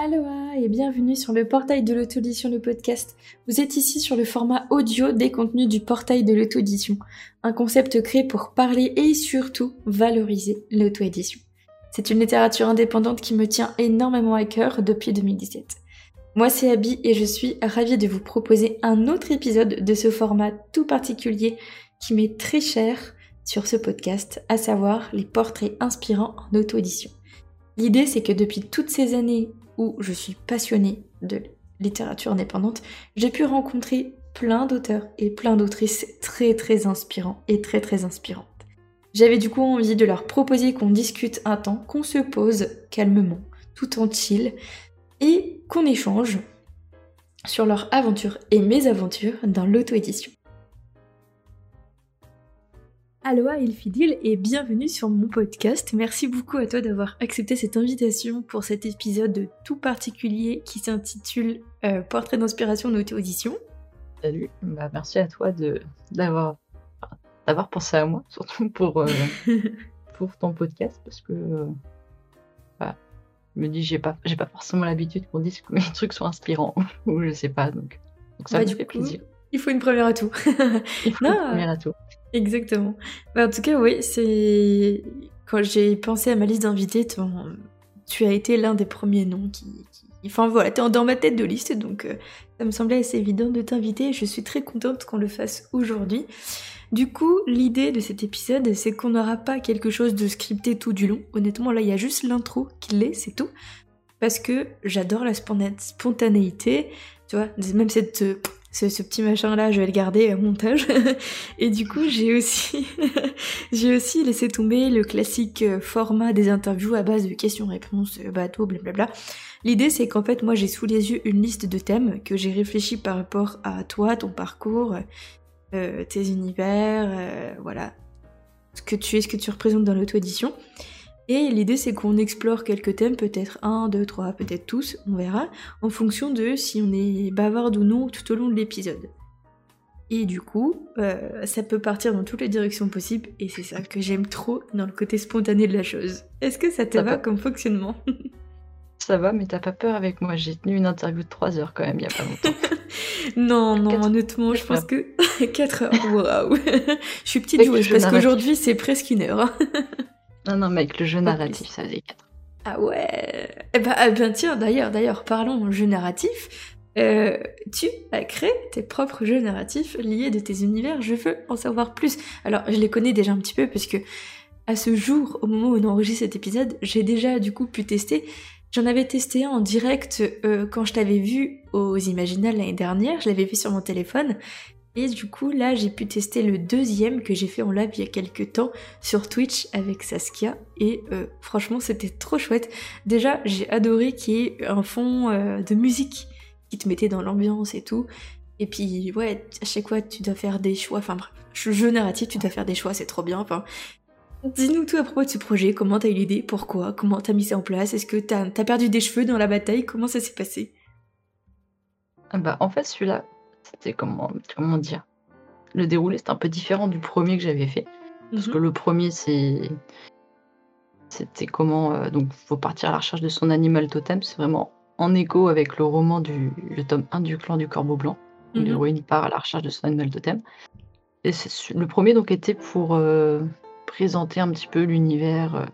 Aloha et bienvenue sur le portail de l'auto-édition, le podcast. Vous êtes ici sur le format audio des contenus du portail de l'auto-édition, un concept créé pour parler et surtout valoriser l'auto-édition. C'est une littérature indépendante qui me tient énormément à cœur depuis 2017. Moi c'est Abby et je suis ravie de vous proposer un autre épisode de ce format tout particulier qui m'est très cher sur ce podcast, à savoir les portraits inspirants en auto-édition. L'idée, c'est que depuis toutes ces années où je suis passionnée de littérature indépendante, j'ai pu rencontrer plein d'auteurs et plein d'autrices très très inspirants et très très inspirantes. J'avais du coup envie de leur proposer qu'on discute un temps, qu'on se pose calmement, tout en chill, et qu'on échange sur leur aventure et mes aventures dans l'auto-édition. Aloha Ilfidil et bienvenue sur mon podcast. Merci beaucoup à toi d'avoir accepté cette invitation pour cet épisode tout particulier qui s'intitule euh, Portrait d'inspiration auto-audition. Salut, bah, merci à toi de d'avoir d'avoir pensé à moi, surtout pour, euh, pour ton podcast, parce que euh, bah, je me dis j'ai pas j'ai pas forcément l'habitude qu'on dise que mes trucs sont inspirants ou je sais pas donc, donc ça bah, me fait plaisir. Il faut une première atout. il faut une première atout. Exactement. Bah, en tout cas, oui, c'est. Quand j'ai pensé à ma liste d'invités, tu as été l'un des premiers noms qui. Enfin voilà, t'es dans ma tête de liste, donc euh, ça me semblait assez évident de t'inviter. Je suis très contente qu'on le fasse aujourd'hui. Du coup, l'idée de cet épisode, c'est qu'on n'aura pas quelque chose de scripté tout du long. Honnêtement, là, il y a juste l'intro qui l'est, c'est tout. Parce que j'adore la spontanéité, tu vois, même cette euh, ce, petit machin là, je vais le garder au montage. et du coup, j'ai aussi, j'ai aussi laissé tomber le classique euh, format des interviews à base de questions-réponses, euh, bateau, blablabla. L'idée, c'est qu'en fait, moi, j'ai sous les yeux une liste de thèmes que j'ai réfléchi par rapport à toi, ton parcours, euh, tes univers, voilà, ce que tu es, ce que tu représentes dans l'auto-édition. Et l'idée c'est qu'on explore quelques thèmes, peut-être un, deux, trois, peut-être tous, on verra, en fonction de si on est bavarde ou non tout au long de l'épisode. Et du coup, euh, ça peut partir dans toutes les directions possibles, et c'est ça que j'aime trop dans le côté spontané de la chose. Est-ce que ça te va, comme fonctionnement? Ça va, mais t'as pas peur avec moi, j'ai tenu une interview de 3 heures quand même, il y a pas longtemps. non, non, honnêtement, je pense que 4 heures, waouh Je suis petite joueuse, parce qu'aujourd'hui c'est presque une heure. Non, non, mec, le jeu narratif, ça faisait 4. Ah ouais Eh ben, eh ben tiens, d'ailleurs, d'ailleurs, parlons jeu narratif. Euh, tu as créé tes propres jeux narratifs liés de tes univers. Je veux en savoir plus. Alors, je les connais déjà un petit peu parce que à ce jour, au moment où on enregistre cet épisode, j'ai déjà du coup pu tester. J'en avais testé un en direct euh, quand je t'avais vu aux Imaginales l'année dernière. Je l'avais fait sur mon téléphone et du coup, là, j'ai pu tester le deuxième que j'ai fait en live il y a quelques temps sur Twitch avec Saskia. Et euh, franchement, c'était trop chouette. Déjà, j'ai adoré qu'il y ait un fond euh, de musique qui te mettait dans l'ambiance et tout. Et puis, ouais, à chaque fois, tu dois faire des choix. Enfin, bref, jeu narratif, tu dois faire des choix, c'est trop bien. Enfin, Dis-nous tout à propos de ce projet, comment t'as eu l'idée, pourquoi, comment t'as mis ça en place, est-ce que t'as as perdu des cheveux dans la bataille, comment ça s'est passé? Bah en fait celui-là, c'était comment, comment dire Le déroulé, c'était un peu différent du premier que j'avais fait. Parce mhm. que le premier, c'est. C'était comment. Euh, donc, faut partir à la recherche de son animal totem. C'est vraiment en écho avec le roman du le tome 1 du clan du corbeau blanc. Où mmh. part à la recherche de son animal totem. Et le premier, donc, était pour euh, présenter un petit peu l'univers, euh,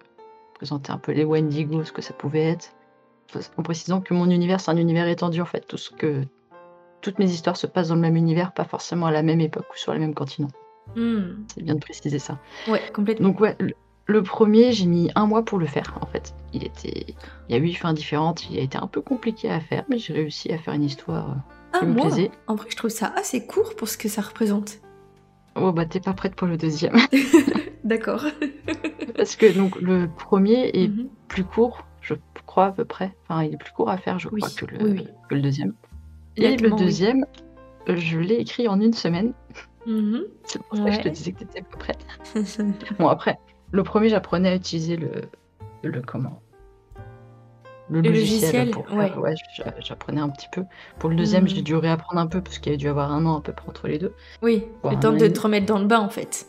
présenter un peu les Wendigo, ce que ça pouvait être. En précisant que mon univers, c'est un univers étendu, en fait. Tout ce que toutes mes histoires se passent dans le même univers, pas forcément à la même époque ou sur le même continent. Hmm. C'est bien de préciser ça. Ouais, complètement. Donc ouais, le, premier, j'ai mis un mois pour le faire. En fait, il était, il y a huit fins différentes. Il a été un peu compliqué à faire, mais j'ai réussi à faire une histoire euh, qui me plaisait. En vrai, je trouve ça assez court pour ce que ça représente. Oh bah t'es pas prête pour le deuxième. D'accord. Parce que donc le premier est mhm. plus court, je crois à peu près. Enfin, il est plus court à faire, je crois, que le, que le deuxième. Et le deuxième, je l'ai écrit en une semaine. Mm-hmm. C'est pour ça que je te disais que tu étais pas prête. bon, après, le premier, j'apprenais à utiliser le, le comment? Le, logiciel. ouais. j'apprenais un petit peu. Pour le deuxième, j'ai mm. dû réapprendre un peu parce qu'il y a dû avoir un an à peu près entre les deux. Oui, le temps de te remettre dans le bain en fait.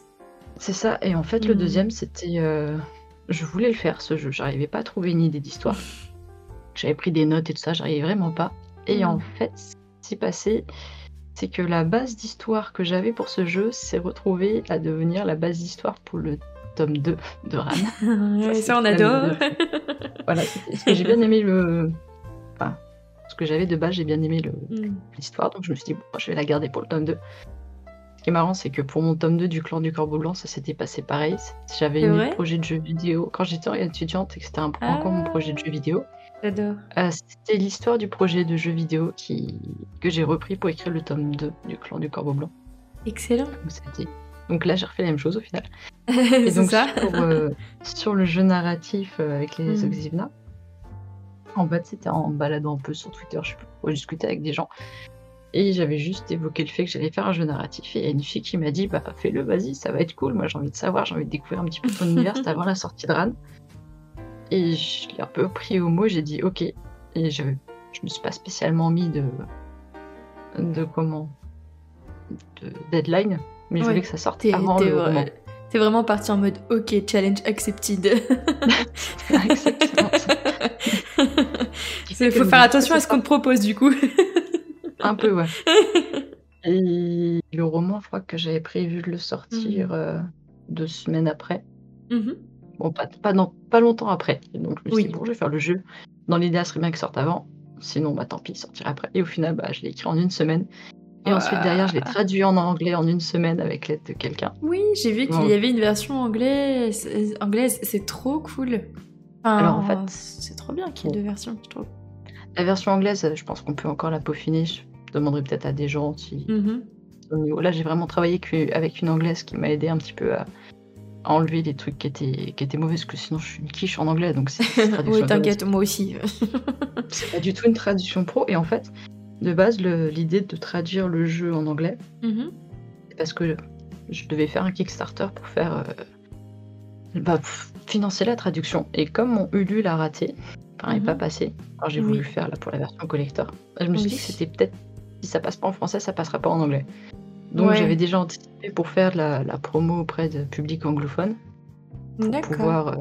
C'est ça. Et en fait, le mm. deuxième, c'était. Euh, je voulais le faire ce jeu. J'arrivais pas à trouver une idée d'histoire. j'avais pris des notes et tout ça, j'arrivais vraiment pas. Et Mmh. en fait, ce qui s'est passé, c'est que la base d'histoire que j'avais pour ce jeu s'est retrouvée à devenir la base d'histoire pour le tome 2 de Ran. C'est ça, on adore. Voilà, parce que j'ai bien aimé le. Enfin, ce que j'avais de base, j'ai bien aimé le- Mm. l'histoire, donc je me suis dit, bon, je vais la garder pour le tome 2. Ce qui est marrant, c'est que pour mon tome 2 du clan du Corbeau Blanc, ça s'était passé pareil. J'avais le projet de jeu vidéo. Quand j'étais étudiante et que c'était un- encore mon Ah. projet de jeu vidéo, J'adore. euh, c'était l'histoire du projet de jeu vidéo qui... que j'ai repris pour écrire le tome 2 du clan du Corbeau Blanc. Excellent. Donc, là, j'ai refait la même chose au final. Et donc ça. Sur, euh, sur le jeu narratif euh, avec les Mm. Oxivna, en fait, c'était en baladant un peu sur Twitter, je sais plus pourquoi, discutais avec des gens. Et j'avais juste évoqué le fait que j'allais faire un jeu narratif. Et il y a une fille qui m'a dit Bah, fais-le, vas-y, ça va être cool. Moi, j'ai envie de savoir, j'ai envie de découvrir un petit peu ton univers. C'était avant la sortie de Ran. Et je l'ai un peu pris au mot, j'ai dit Ok. Et je, je me suis pas spécialement mis de. de comment de deadline, mais je Ouais. voulais que ça sorte T'es avant t'es le vra- roman. t'es vraiment parti en mode ok, challenge accepted. Exactement. Il faut faire attention à ce qu'on te propose du coup. Un peu, ouais. Et le roman, je crois que j'avais prévu de le sortir euh, deux semaines après. Mhm. Bon, pas, pas, longtemps après. Et donc, je me suis Oui. dit, bon, je vais faire le jeu. Dans l'idée, ça serait bien qu'il sorte avant. Sinon, bah tant pis, il sortira après. Et au final, bah, je l'ai écrit en une semaine. Et ensuite, derrière, je l'ai traduit en anglais en une semaine avec l'aide de quelqu'un. Oui, j'ai vu qu'il y avait une version anglaise. anglaise. C'est trop cool. Enfin, Alors, en fait- c'est trop bien qu'il y ait deux versions, je trouve. La version anglaise, je pense qu'on peut encore la peaufiner. Je demanderai peut-être à des gens si, au niveau. Là, j'ai vraiment travaillé avec une anglaise qui m'a aidé un petit peu à enlever les trucs qui étaient, qui étaient mauvais, parce que sinon je suis une quiche en anglais, donc c'est oui, t'inquiète, moi aussi. C'est pas du tout une traduction pro, et en fait, de base, l'idée de traduire le jeu en anglais, Mhm. c'est parce que je devais faire un Kickstarter pour faire. euh, bah, financer la traduction. Et comme mon Ulule a raté, enfin, n'est Mhm. pas passé, alors j'ai Oui. voulu faire là pour la version collector, je me suis Oui. dit que c'était peut-être. Si ça passe pas en français, ça passera pas en anglais. Donc Ouais. j'avais déjà anticipé pour faire la, la promo auprès de public anglophone. pour pouvoir euh,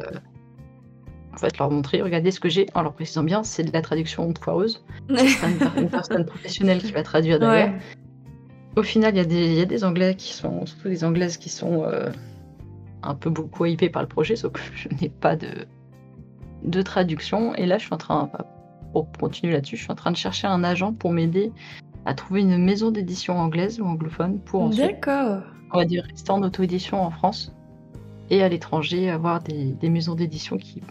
en fait leur montrer, regardez ce que j'ai, en leur précisant bien, c'est de la traduction poireuse, c'est pas une, per- une personne professionnelle qui va traduire derrière. Ouais. Au final, il y, a des- il y a des Anglais qui sont, surtout des Anglaises qui sont euh, un peu beaucoup hypées par le projet, sauf que je n'ai pas de, de traduction. Et là, je suis en train, pour continuer là-dessus, je suis en train de chercher un agent pour m'aider à trouver une maison d'édition anglaise ou anglophone pour ensuite, D'accord. on va dire, rester en auto-édition en France et à l'étranger, avoir des, des maisons d'édition qui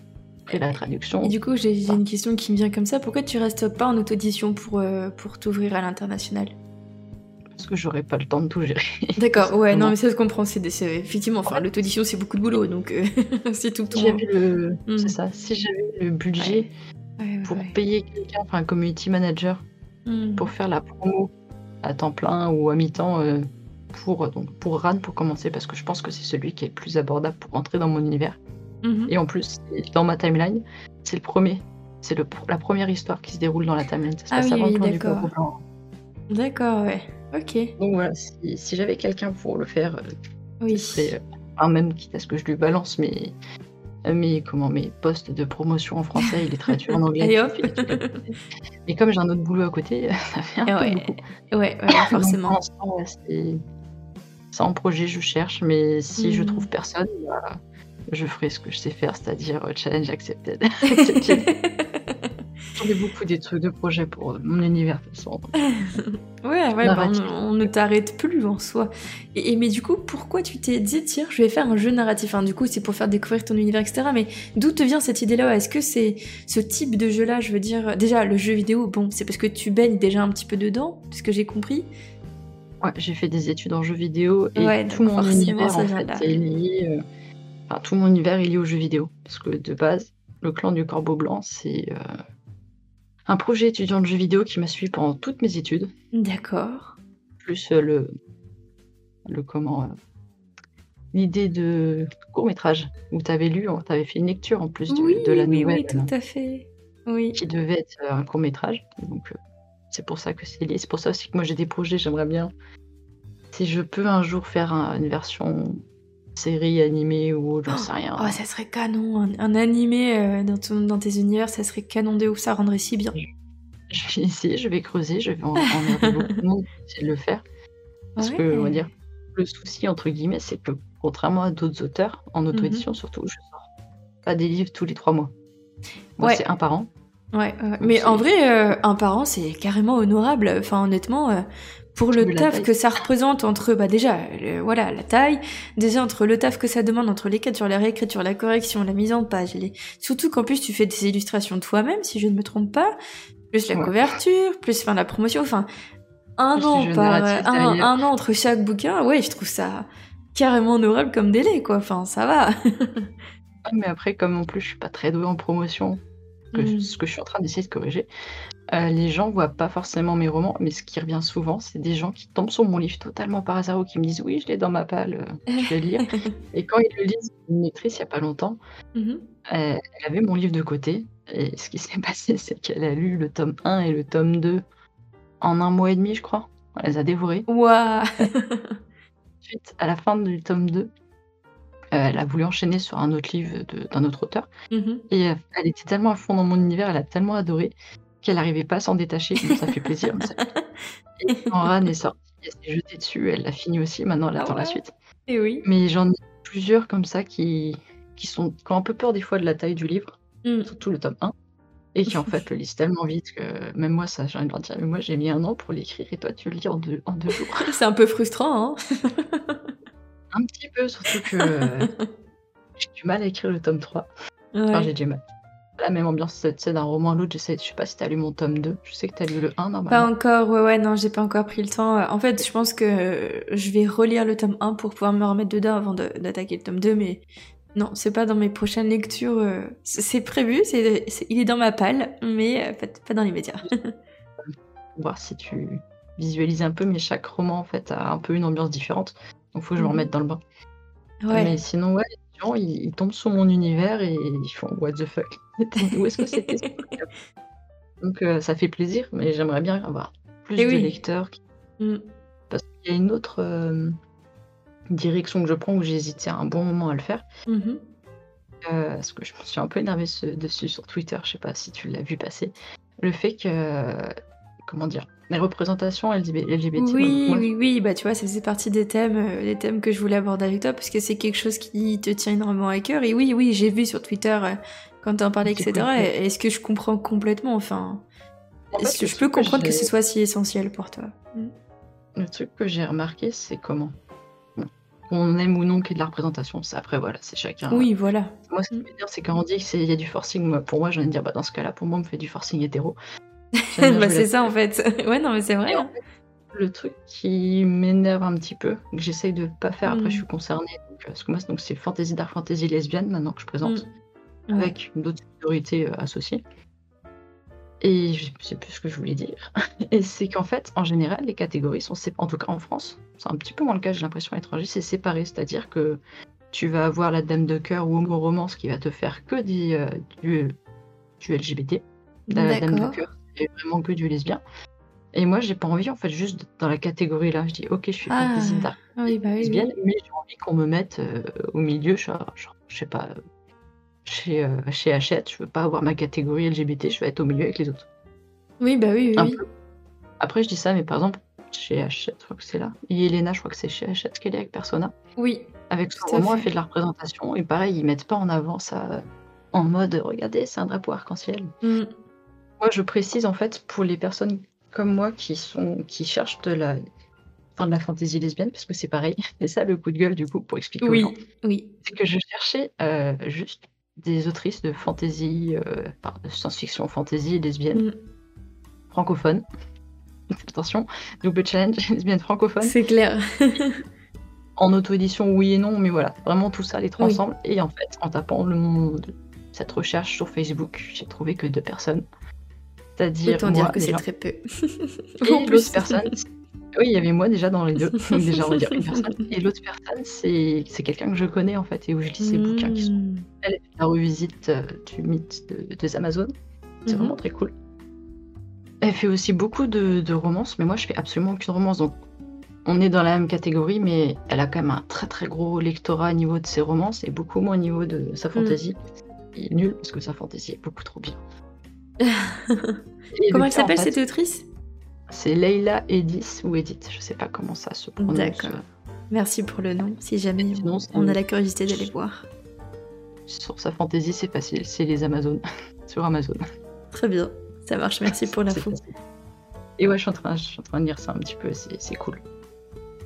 feraient la traduction. Et du coup, j'ai une question qui me vient comme ça. Pourquoi tu restes pas en auto-édition pour, euh, pour t'ouvrir à l'international? Parce que j'aurais pas le temps de tout gérer. D'accord, ouais, non, mais ça se comprend. C'est effectivement, enfin, Ouais. l'auto-édition, c'est beaucoup de boulot, donc euh, c'est tout le temps. Si j'avais le, Mm. c'est ça, si j'avais le budget Ouais, ouais, pour payer quelqu'un, enfin un community manager, Mm. pour faire la promo à temps plein ou à mi-temps euh, pour donc pour Ran pour commencer parce que je pense que c'est celui qui est le plus abordable pour entrer dans mon univers Mhm. et en plus c'est- dans ma timeline c'est le premier c'est la première histoire qui se déroule dans la timeline ça se Ah passe oui, avant oui, le plan du d'accord. Corbeau Blanc. D'accord, ouais. Ok. donc voilà si, si j'avais quelqu'un pour le faire euh, Oui. ce serait, euh, enfin, même quitte à ce que je lui balance mes mes comment mes postes de promotion en français il est traduit en anglais je hop. mais comme j'ai un autre boulot à côté ça fait un peu ouais. beaucoup Ouais, Donc, forcément. c'est c'est en projet, je cherche, mais si je Mhm. trouve personne, bah, je ferai ce que je sais faire, c'est-à-dire euh, challenge accepted. Accepted. J'en ai beaucoup des trucs de projets pour mon univers de façon. Ouais, ouais, bah, on, on ne t'arrête plus en soi. Et, et mais du coup, pourquoi tu t'es dit, tiens, je vais faire un jeu narratif du coup, c'est pour faire découvrir ton univers, etc. Mais d'où te vient cette idée-là Est-ce que c'est ce type de jeu-là Je veux dire, déjà, le jeu vidéo, bon, c'est parce que tu baignes déjà un petit peu dedans, ce que j'ai compris. Ouais, j'ai fait des études en jeux vidéo et Ouais, tout mon univers en fait est lié. euh, Enfin, tout mon univers est lié aux jeux vidéo parce que de base, le clan du Corbeau Blanc, c'est euh, un projet étudiant de jeux vidéo qui m'a suivi pendant toutes mes études. D'accord. plus euh, le le comment euh, l'idée de court métrage où tu avais lu, tu avais fait une lecture en plus de, Oui, de la nouvelle oui, tout à fait. Oui. qui devait être euh, un court métrage. Donc c'est pour ça que c'est lié. C'est pour ça aussi que moi j'ai des projets. J'aimerais bien si je peux un jour faire un- une version série animée ou j'en sais rien. Oh, ça serait canon, un, animé euh, dans, ton, dans tes univers, ça serait canon de ouf, ça rendrait si bien. Je vais essayer, je vais creuser, je vais en, en beaucoup de monde essayer de le faire. Parce que, on va dire, le souci, entre guillemets, c'est que contrairement à d'autres auteurs, en auto-édition mmh surtout, je sors pas des livres tous les trois mois. Moi, ouais. c'est un par an. Ouais, mais en vrai, euh, un par an, c'est carrément honorable. Enfin, honnêtement, euh, pour le taf que ça représente entre, bah déjà, voilà, la taille, déjà entre le taf que ça demande, entre l'écriture, la réécriture, la correction, la mise en page, les... surtout qu'en plus tu fais des illustrations toi-même, si je ne me trompe pas, plus la couverture, plus enfin la promotion, enfin un an par un, un, an entre chaque bouquin, ouais, je trouve ça carrément honorable comme délai, quoi. Enfin, ça va. mais après, comme en plus je suis pas très douée en promotion, Mm. ce que je suis en train d'essayer de corriger. Euh, les gens voient pas forcément mes romans, mais ce qui revient souvent, c'est des gens qui tombent sur mon livre totalement par hasard ou qui me disent oui, je l'ai dans ma palle, euh, je vais le lire. et quand ils le lisent, une maîtrise il y a pas longtemps, euh, elle avait mon livre de côté. Et ce qui s'est passé, c'est qu'elle a lu le tome 1 et le tome 2 en un mois et demi, je crois. Elle les a dévorés. Waouh Ensuite, à la fin du tome 2, euh, elle a voulu enchaîner sur un autre livre d'un autre auteur. Mmh et euh, elle était tellement à fond dans mon univers, elle a tellement adoré qu'elle n'arrivait pas à s'en détacher. ça fait plaisir. et quand Ran est sorti, elle s'est jetée dessus, elle l'a fini aussi. Maintenant, elle ah attend la suite. Et oui. Mais j'en ai plusieurs comme ça qui, qui, sont, qui ont un peu peur des fois de la taille du livre, mmh. surtout le tome 1 et qui en fait le lisent tellement vite que même moi ça j'ai envie de leur dire mais moi j'ai mis un an pour l'écrire et toi tu le lis en deux, en deux jours. C'est un peu frustrant hein un petit peu, surtout que euh, j'ai du mal à écrire le tome 3. Enfin, j'ai du mal. La même ambiance, c'est d'un roman à l'autre. Je sais pas si t'as lu mon tome 2. Je sais que t'as lu le 1 normalement. Pas encore, ouais, ouais, non, j'ai pas encore pris le temps. En fait, je pense que je vais relire le tome 1 pour pouvoir me remettre dedans avant d'attaquer le tome 2, mais non, c'est pas dans mes prochaines lectures. Euh, c'est prévu, c'est, il est dans ma palle, mais euh, pas dans les médias. Voir si tu visualises un peu, mais chaque roman en fait a un peu une ambiance différente. Donc faut que je me remette dans le bain. Ouais. Mais sinon, ouais, gens, ils, tombent sur mon univers et ils font What the fuck? Où est-ce que c'était Donc euh, ça fait plaisir, mais j'aimerais bien avoir plus de lecteurs. Mm. Parce qu'il y a une autre euh, direction que je prends où j'ai hésité un bon moment à le faire. Mm-hmm. Euh, parce que je me suis un peu énervée dessus sur Twitter, je sais pas si tu l'as vu passer. Le fait que, comment dire, la représentation LGBT. Oui, oui, oui, bah tu vois, ça faisait partie des thèmes, euh, des thèmes que je voulais aborder avec toi parce que c'est quelque chose qui te tient énormément à cœur. Et oui, oui, j'ai vu sur Twitter euh, quand tu en parlais, etc. Est-ce que je comprends complètement Enfin, est-ce que je peux comprendre que, ce soit si essentiel pour toi? Mm. Le truc que j'ai remarqué, c'est comment on aime ou non qu'il y ait de la représentation, ça après voilà, c'est chacun. Oui, voilà. Moi, ce qui mm. veut dire, c'est quand on dit qu'il y a du forcing, pour moi, j'ai envie de dire, bah, dans ce cas-là, pour moi, on me fait du forcing hétéro. bah, c'est ça en fait. ouais, non, mais c'est vrai. Hein. le truc qui m'énerve un petit peu, que j'essaye de pas faire, après je suis mm. concernée, donc, euh, parce que moi donc c'est fantasy dark fantasy lesbienne maintenant que je présente, mm. avec d'autres autorités euh, associées. Et je sais plus ce que je voulais dire. Et c'est qu'en fait, en général, les catégories sont séparées, en tout cas en France, c'est un petit peu moins le cas, j'ai l'impression à l'étranger, c'est séparé, c'est-à-dire que tu vas avoir la dame de cœur ou homo romance qui va te faire que des, euh, du, du LGBT. La dame de cœur, vraiment que du lesbien. Et moi, j'ai pas envie, en fait, juste dans la catégorie là. Je dis, ok, je suis ah, oui, bah lesbienne, mais j'ai envie qu'on me mette euh, au milieu, je, je sais pas, chez, euh, chez Hachette. Je veux pas avoir ma catégorie LGBT, je veux être au milieu avec les autres. Oui, bah oui, oui. Après, je dis ça, mais par exemple, chez Hachette, je crois que c'est là. Et Elena, je crois que c'est chez Hachette qu'elle est avec Persona. Oui. Avec son roman, elle fait de la représentation. Et pareil, ils mettent pas en avant ça en mode, regardez, c'est un drapeau arc-en-ciel. Mm. Moi, je précise en fait pour les personnes comme moi qui sont qui cherchent de la enfin, de la fantaisie lesbienne, parce que c'est pareil. C'est ça le coup de gueule du coup pour expliquer oui, aux gens. Oui. C'est que je cherchais euh, juste des autrices de fantaisie, euh, de science-fiction, fantaisie lesbienne, mm. francophone. Attention, double challenge lesbienne francophone. C'est clair. en auto-édition, oui et non, mais voilà, vraiment tout ça, les trois ensemble. Et en fait, en tapant le monde, cette recherche sur Facebook, j'ai trouvé que deux personnes. C'est-à-dire. Dire que c'est très peu. Et l'autre personne. Oui, il y avait moi déjà dans les deux. déjà, on va dire une personne. Et l'autre personne, c'est quelqu'un que je connais en fait et où je lis ses bouquins qui sont. Hmm. Elle, fait la revisite euh, du mythe de, des Amazones. C'est mhm. vraiment très cool. Elle fait aussi beaucoup de, de, romances, mais moi je fais absolument aucune romance. Donc on est dans la même catégorie, mais elle a quand même un très très gros lectorat au niveau de ses romances et beaucoup moins au niveau de sa fantaisie. Il est nul parce que sa fantaisie est beaucoup trop bien. comment elle s'appelle cette autrice? C'est Leila Edith ou Edith, je sais pas comment ça se prononce. D'accord. Merci pour le nom, si jamais on a la curiosité d'aller voir. Sur sa fantaisie, c'est facile, c'est les Amazones, sur Amazon. Très bien, ça marche, merci pour l'info. Et ouais, je suis, en train, je suis en train de lire ça un petit peu, c'est cool.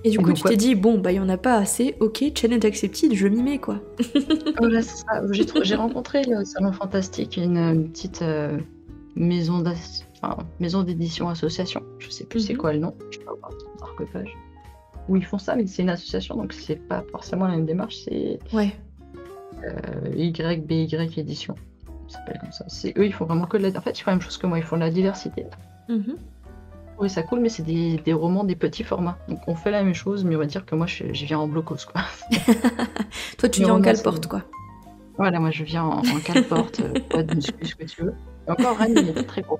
Et du coup, tu t'es dit, bon, bah, il y en a pas assez, ok, challenge accepted, je m'y mets, quoi. voilà, c'est ça. J'ai rencontré le Salon Fantastique, une, petite euh, maison d'édition association. Je sais plus c'est mhm. quoi le nom, je peux avoir arc-page. Où ils font ça, mais c'est une association, donc c'est pas forcément la même démarche, c'est. Ouais. Euh, YBY édition. Ça s'appelle comme ça. C'est eux, ils font vraiment que de la. En fait, ils font la même chose que moi, ils font de la diversité. Mhm trouvais ça cool, mais c'est des, des, romans des petits formats. Donc on fait la même chose, mais on va dire que moi je, viens en blocos quoi. Toi tu viens en calporte quoi. Voilà, moi je viens en, en calporte, euh, pas de muscu, ce que tu veux. Et encore Rennes, il est très gros.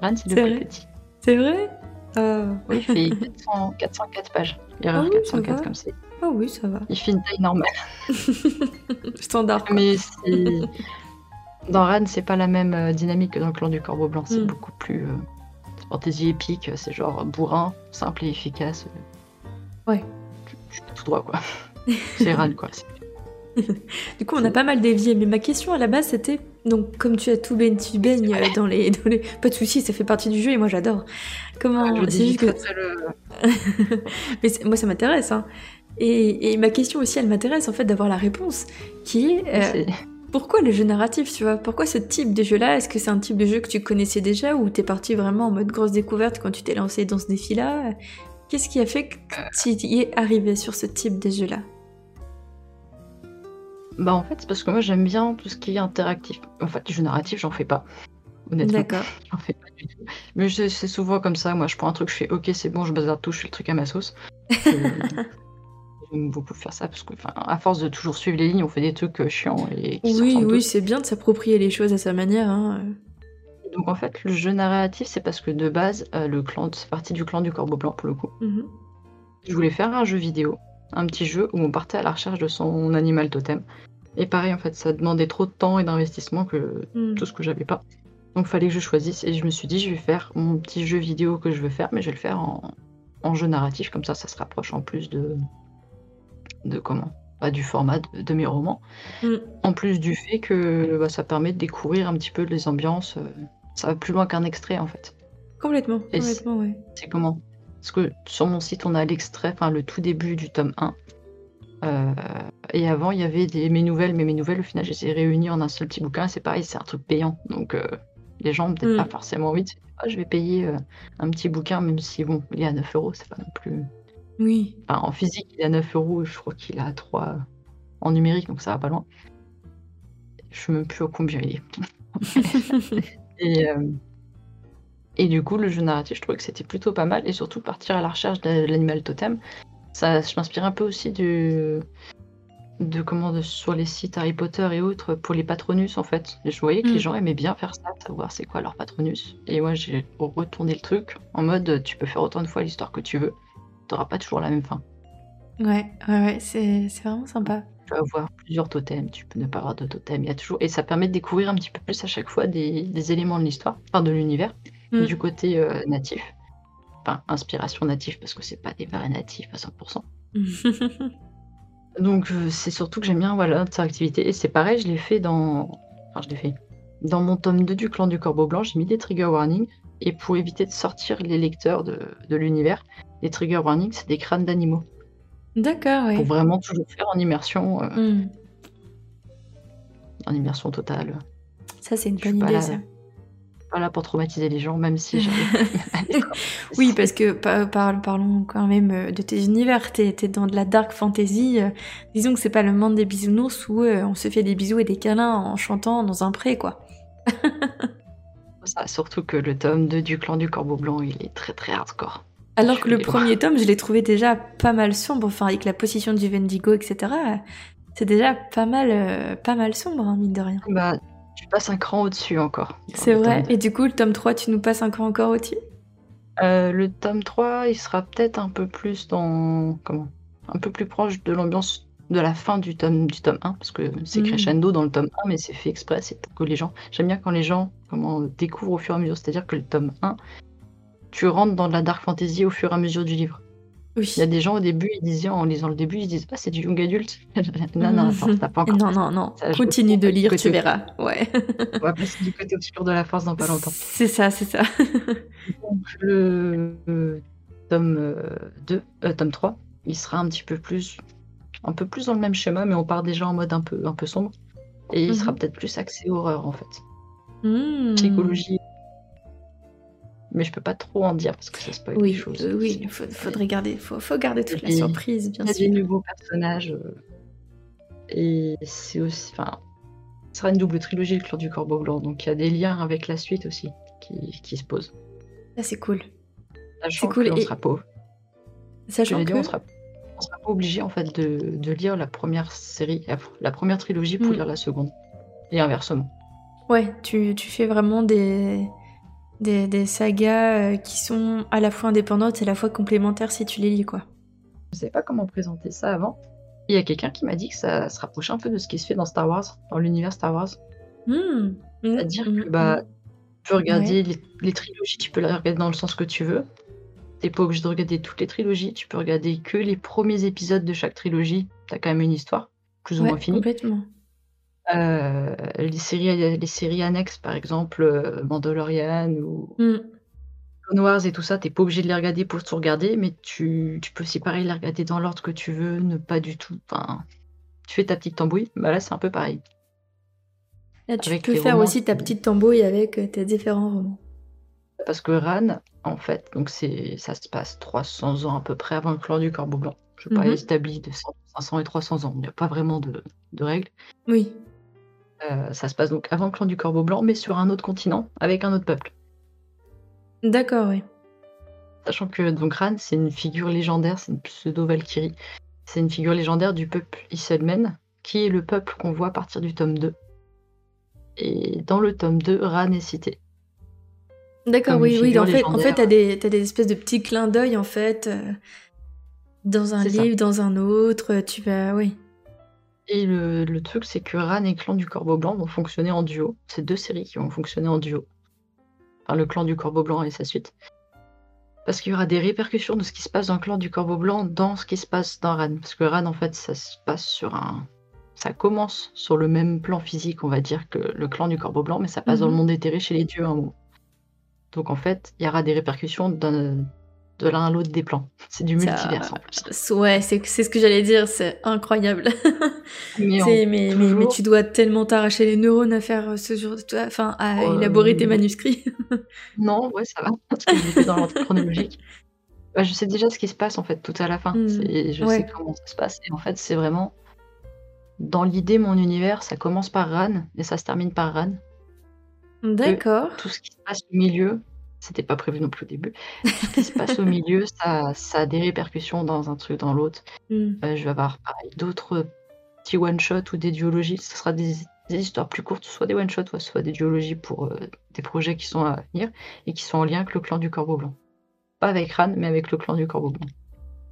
Rennes, c'est le plus petit. C'est vrai euh... Oui, il fait 400, 404 pages. Erreur ah oui, 404 comme c'est. Ah oui, ça va. Il fait une taille normale. Standard. Quoi. Mais dans Rennes, c'est pas la même euh, dynamique que dans le clan du Corbeau Blanc. C'est hmm. beaucoup plus. Euh, Fantasy épique, c'est genre bourrin, simple et efficace. Ouais. Tu, tout droit, quoi. c'est rad, quoi. du coup, on a pas mal dévié, mais ma question à la base c'était donc comme tu as tout baigné, tu baignes dans les, dans les, pas de soucis, ça fait partie du jeu et moi j'adore. Comment je c'est juste que mais moi ça m'intéresse hein. Et, et, ma question aussi, elle m'intéresse en fait d'avoir la réponse, qui est, euh, pourquoi le jeu narratif, tu vois? Pourquoi ce type de jeu-là? Est-ce que c'est un type de jeu que tu connaissais déjà ou t'es parti vraiment en mode grosse découverte quand tu t'es lancé dans ce défi-là? Qu'est-ce qui a fait que tu y es arrivé sur ce type de jeu-là? Bah en fait, c'est parce que moi j'aime bien tout ce qui est interactif. En fait, du jeu narratif, j'en fais pas. Honnêtement. D'accord. J'en fais pas du tout. Mais c'est souvent comme ça. Moi, je prends un truc, je fais OK, c'est bon, je bazarde tout, je fais le truc à ma sauce. J'aime beaucoup faire ça parce que, à force de toujours suivre les lignes, on fait des trucs euh, chiants et Oui, oui, c'est bien de s'approprier les choses à sa manière. Hein. Donc en fait, le jeu narratif, c'est parce que de base, euh, le clan, c'est parti du clan du Corbeau Blanc pour le coup. Mhm. Je voulais faire un jeu vidéo, un petit jeu où on partait à la recherche de son animal totem. Et pareil, en fait, ça demandait trop de temps et d'investissement que mhm. tout ce que j'avais pas. Donc fallait que je choisisse et je me suis dit, je vais faire mon petit jeu vidéo que je veux faire, mais je vais le faire en, en jeu narratif, comme ça, ça se rapproche en plus de, de comment? Pas du format de, mes romans. Mm. En plus du fait que bah, ça permet de découvrir un petit peu les ambiances. Euh, ça va plus loin qu'un extrait en fait. Complètement, complètement, ouais. C'est comment? Parce que sur mon site, on a l'extrait, enfin le tout début du tome 1. Euh, et avant, il y avait des, mes nouvelles, mais mes nouvelles, au final, je les ai réunies en un seul petit bouquin. C'est pareil, c'est un truc payant. Donc, euh, les gens ont peut-être mm. pas forcément envie de ah, je vais payer un petit bouquin, même si, bon, il est à 9 euros, c'est pas non plus oui. en physique, il est à 9 euros, je crois qu'il a 3 en numérique, donc ça va pas loin. Je sais même plus à combien il est. et, euh, et du coup, le jeu narratif, je trouvais que c'était plutôt pas mal, et surtout partir à la recherche de l'animal totem. Ça, je m'inspire un peu aussi du, de comment sur les sites Harry Potter et autres pour les patronus en fait. je voyais que les mm. gens aimaient bien faire ça, savoir c'est quoi leur patronus. Et moi j'ai retourné le truc en mode tu peux faire autant de fois l'histoire que tu veux t'auras pas toujours la même fin. Ouais, ouais, ouais c'est vraiment sympa. Tu peux avoir plusieurs totems, tu peux ne pas avoir de totems. Il y a toujours... Et ça permet de découvrir un petit peu plus à chaque fois des, éléments de l'histoire, enfin de l'univers, mm. du côté euh, natif. Enfin, inspiration native, parce que c'est pas des vrais natifs à 100%. Donc euh, c'est surtout que j'aime bien voilà. Et c'est pareil, je l'ai fait dans. Enfin, je l'ai fait. Dans mon tome 2 du clan du Corbeau Blanc, j'ai mis des trigger warnings. Et pour éviter de sortir les lecteurs de, de l'univers, les trigger warnings, c'est des crânes d'animaux. D'accord, oui. Pour vraiment toujours faire en immersion. Euh, hmm. En immersion totale. Ça, c'est une bonne idée, ça. Pas là pour traumatiser les gens, même si oui, parce que parlons quand même euh, de tes univers. T'es es dans de la dark fantasy. Euh, disons que c'est pas le monde des bisounours où on se fait des bisous et des câlins en chantant dans un pré, quoi. Ça, surtout que le tome 2 du clan du corbeau blanc, il est très très hardcore. Alors que le premier tome, je l'ai trouvé déjà pas mal sombre, enfin avec la position du Vendigo, etc. C'est déjà pas mal, euh, pas mal sombre, hein, mine de rien. Bah, tu passes un cran au-dessus encore. C'est vrai. Et du coup, le tome 3, tu nous passes un cran encore au-dessus? Euh, le tome 3, il sera peut-être un peu plus dans. Comment? Un peu plus proche de l'ambiance de la fin du tome, du tome 1, parce que c'est Mmh. crescendo dans le tome 1, mais c'est fait exprès, c'est pour que les gens. J'aime bien quand les gens comment, découvrent au fur et à mesure, c'est-à-dire que le tome 1, tu rentres dans de la dark fantasy au fur et à mesure du livre. Oui. Il y a des gens au début, ils disaient en lisant le début, ils se disent Ah, c'est du young adulte. non, non, attends, t'as pas encore. Non, non, non. Ça, Continue de lire, tu verras. Ouais. On va passer du côté obscur de la force dans pas longtemps. C'est ça, c'est ça. Donc, le euh, tome euh, 2, euh, tome 3, il sera un petit peu plus un peu plus dans le même schéma, mais on part déjà en mode un peu, un peu sombre. Et il sera Mhm. peut-être plus axé horreur en fait. Hmm. Psychologie. Mais je peux pas trop en dire parce que ça spoil Oui, des choses. euh, oui, il faut- faudrait garder, faut, faut garder toute la surprise, Il bien y a des sûr. nouveaux personnages. euh, et c'est aussi. Enfin, ce sera une double trilogie, le clan du corbeau blanc. Donc il y a des liens avec la suite aussi qui, qui se posent. Ça, c'est cool. Sachant cool, qu'on et- sera pauvre. Je Sachant que... dit, on sera, on sera pas obligé en fait de, de lire la première série, la, première trilogie pour Mm. lire la seconde. Et inversement. Ouais, tu, tu fais vraiment des, des, des sagas euh, qui sont à la fois indépendantes et à la fois complémentaires si tu les lis, quoi. Je sais pas comment présenter ça avant. Il y a quelqu'un qui m'a dit que ça se rapprochait un peu de ce qui se fait dans Star Wars, dans l'univers Star Wars. Hmm. C'est-à-dire que bah, hmm. tu peux regarder les, les trilogies, tu peux les regarder dans le sens que tu veux. T'es pas obligé de regarder toutes les trilogies, tu peux regarder que les premiers épisodes de chaque trilogie. T'as quand même une histoire, plus ou Ouais, moins finie. complètement. Euh, les, séries, les séries annexes, par exemple, euh, Mandalorian ou Hmm. Clone Wars et tout ça, t'es pas obligé de les regarder pour tout regarder, mais tu, tu peux aussi pareil les regarder dans l'ordre que tu veux, ne pas du tout. Enfin, tu fais ta petite tambouille, bah là c'est un peu pareil. Là, tu Avec peux faire romans aussi ta petite tambouille avec euh, tes différents romans. Parce que Ran, en fait, donc c'est ça se passe 300 ans à peu près avant le clan du Corbeau Blanc. Je sais pas Mhm. établi de 100, 500 et 300 ans, il n'y a pas vraiment de, de règles. Oui. Euh, ça se passe donc avant le clan du Corbeau Blanc, mais sur un autre continent, avec un autre peuple. D'accord, oui. Sachant que donc Ran, c'est une figure légendaire, c'est une pseudo-Valkyrie. C'est une figure légendaire du peuple Iselmen, qui est le peuple qu'on voit à partir du tome 2. Et dans le tome 2, Ran est cité. D'accord, oui, oui. En fait, en fait, t'as des, t'as des espèces de petits clins d'œil, en fait, euh, dans un ça. livre, dans un autre. Tu vas, oui. Et le, le truc, c'est que Ran et Clan du Corbeau Blanc vont fonctionner en duo. C'est deux séries qui vont fonctionner en duo. Enfin, le Clan du Corbeau Blanc et sa suite. Parce qu'il y aura des répercussions de ce qui se passe dans le Clan du Corbeau Blanc dans ce qui se passe dans Ran. Parce que Ran, en fait, ça se passe sur un. Ça commence sur le même plan physique, on va dire, que le Clan du Corbeau Blanc, mais ça passe dans le Mhm. monde éthéré chez les dieux à un moment. Donc, en fait, il y aura des répercussions d'un- de l'un à l'autre des plans. C'est du Ça- multiverse en plus. Ouais, c'est ce que j'allais dire, c'est incroyable. Mais, mais, mais, mais toujours- tu dois tellement t'arracher les neurones à faire euh, ce genre de... Enfin, à Euh, élaborer tes manuscrits. Non, ouais, ça va, parce que dans l'ordre chronologique. Bah, je sais déjà ce qui se passe en fait tout à la fin. Mm, Je ouais. sais comment ça se passe. Et en fait, c'est vraiment. Dans l'idée, mon univers, ça commence par Ran et ça se termine par Ran. D'accord. Tout ce qui se passe au milieu, c'était pas prévu non plus au début. Ce qui se passe au milieu, ça, ça a des répercussions dans un truc, dans l'autre. Hmm. Euh, je vais avoir pareil d'autres petits one-shots ou des duologies. Ce sera des, des histoires plus courtes, soit des one-shots, soit des duologies pour euh, des projets qui sont à venir et qui sont en lien avec le clan du Corbeau Blanc. Pas avec Ran, mais avec le clan du Corbeau Blanc.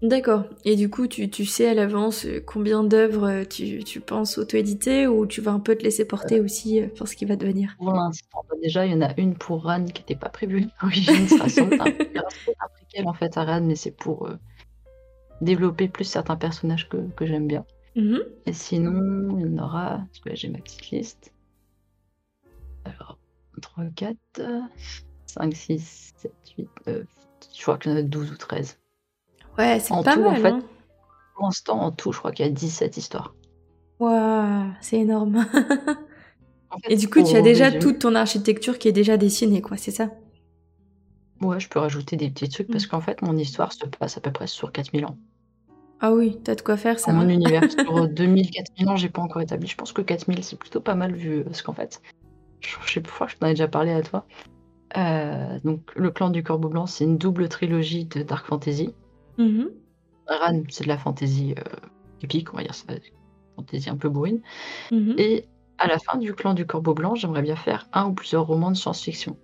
D'accord. Et du coup, tu, tu sais à l'avance euh, combien d'œuvres euh, tu, tu penses auto-éditer ou tu vas un peu te laisser porter aussi euh, pour ce qui va devenir? Pour l'instant, bah, déjà, il y en a une pour Ran qui n'était pas prévue. L'origine sans doute un, un préquel en fait à Ran, mais c'est pour euh, développer plus certains personnages que, que j'aime bien. Mhm. Et sinon, il y en aura. Parce que là, j'ai ma petite liste. Alors, 3, 4, 5, 6, 7, 8, 9. Je crois qu'il y en a 12 ou 13. Ouais, c'est pas tout, en mal. fait. hein. Pour l'instant, en tout, je crois qu'il y a 17 histoires. Waouh, c'est énorme. En fait, Et du coup, tu as déjà résumer- toute ton architecture qui est déjà dessinée, quoi, c'est ça? Ouais, je peux rajouter des petits trucs parce Mm. qu'en fait, mon histoire se passe à peu près sur 4000 ans. Ah oui, t'as de quoi faire, ça mon univers, sur 2000, 4000 ans, j'ai pas encore établi. Je pense que 4000, c'est plutôt pas mal vu. Parce qu'en fait, je je sais pas pourquoi je t'en ai déjà parlé à toi. Euh, donc, le clan du Corbeau Blanc, c'est une double trilogie de Dark Fantasy. Mhm. Ran, c'est de la fantasy euh, épique, on va dire ça, fantasy un peu bourrine. Mhm. Et à la fin du clan du Corbeau Blanc, j'aimerais bien faire un ou plusieurs romans de science-fiction.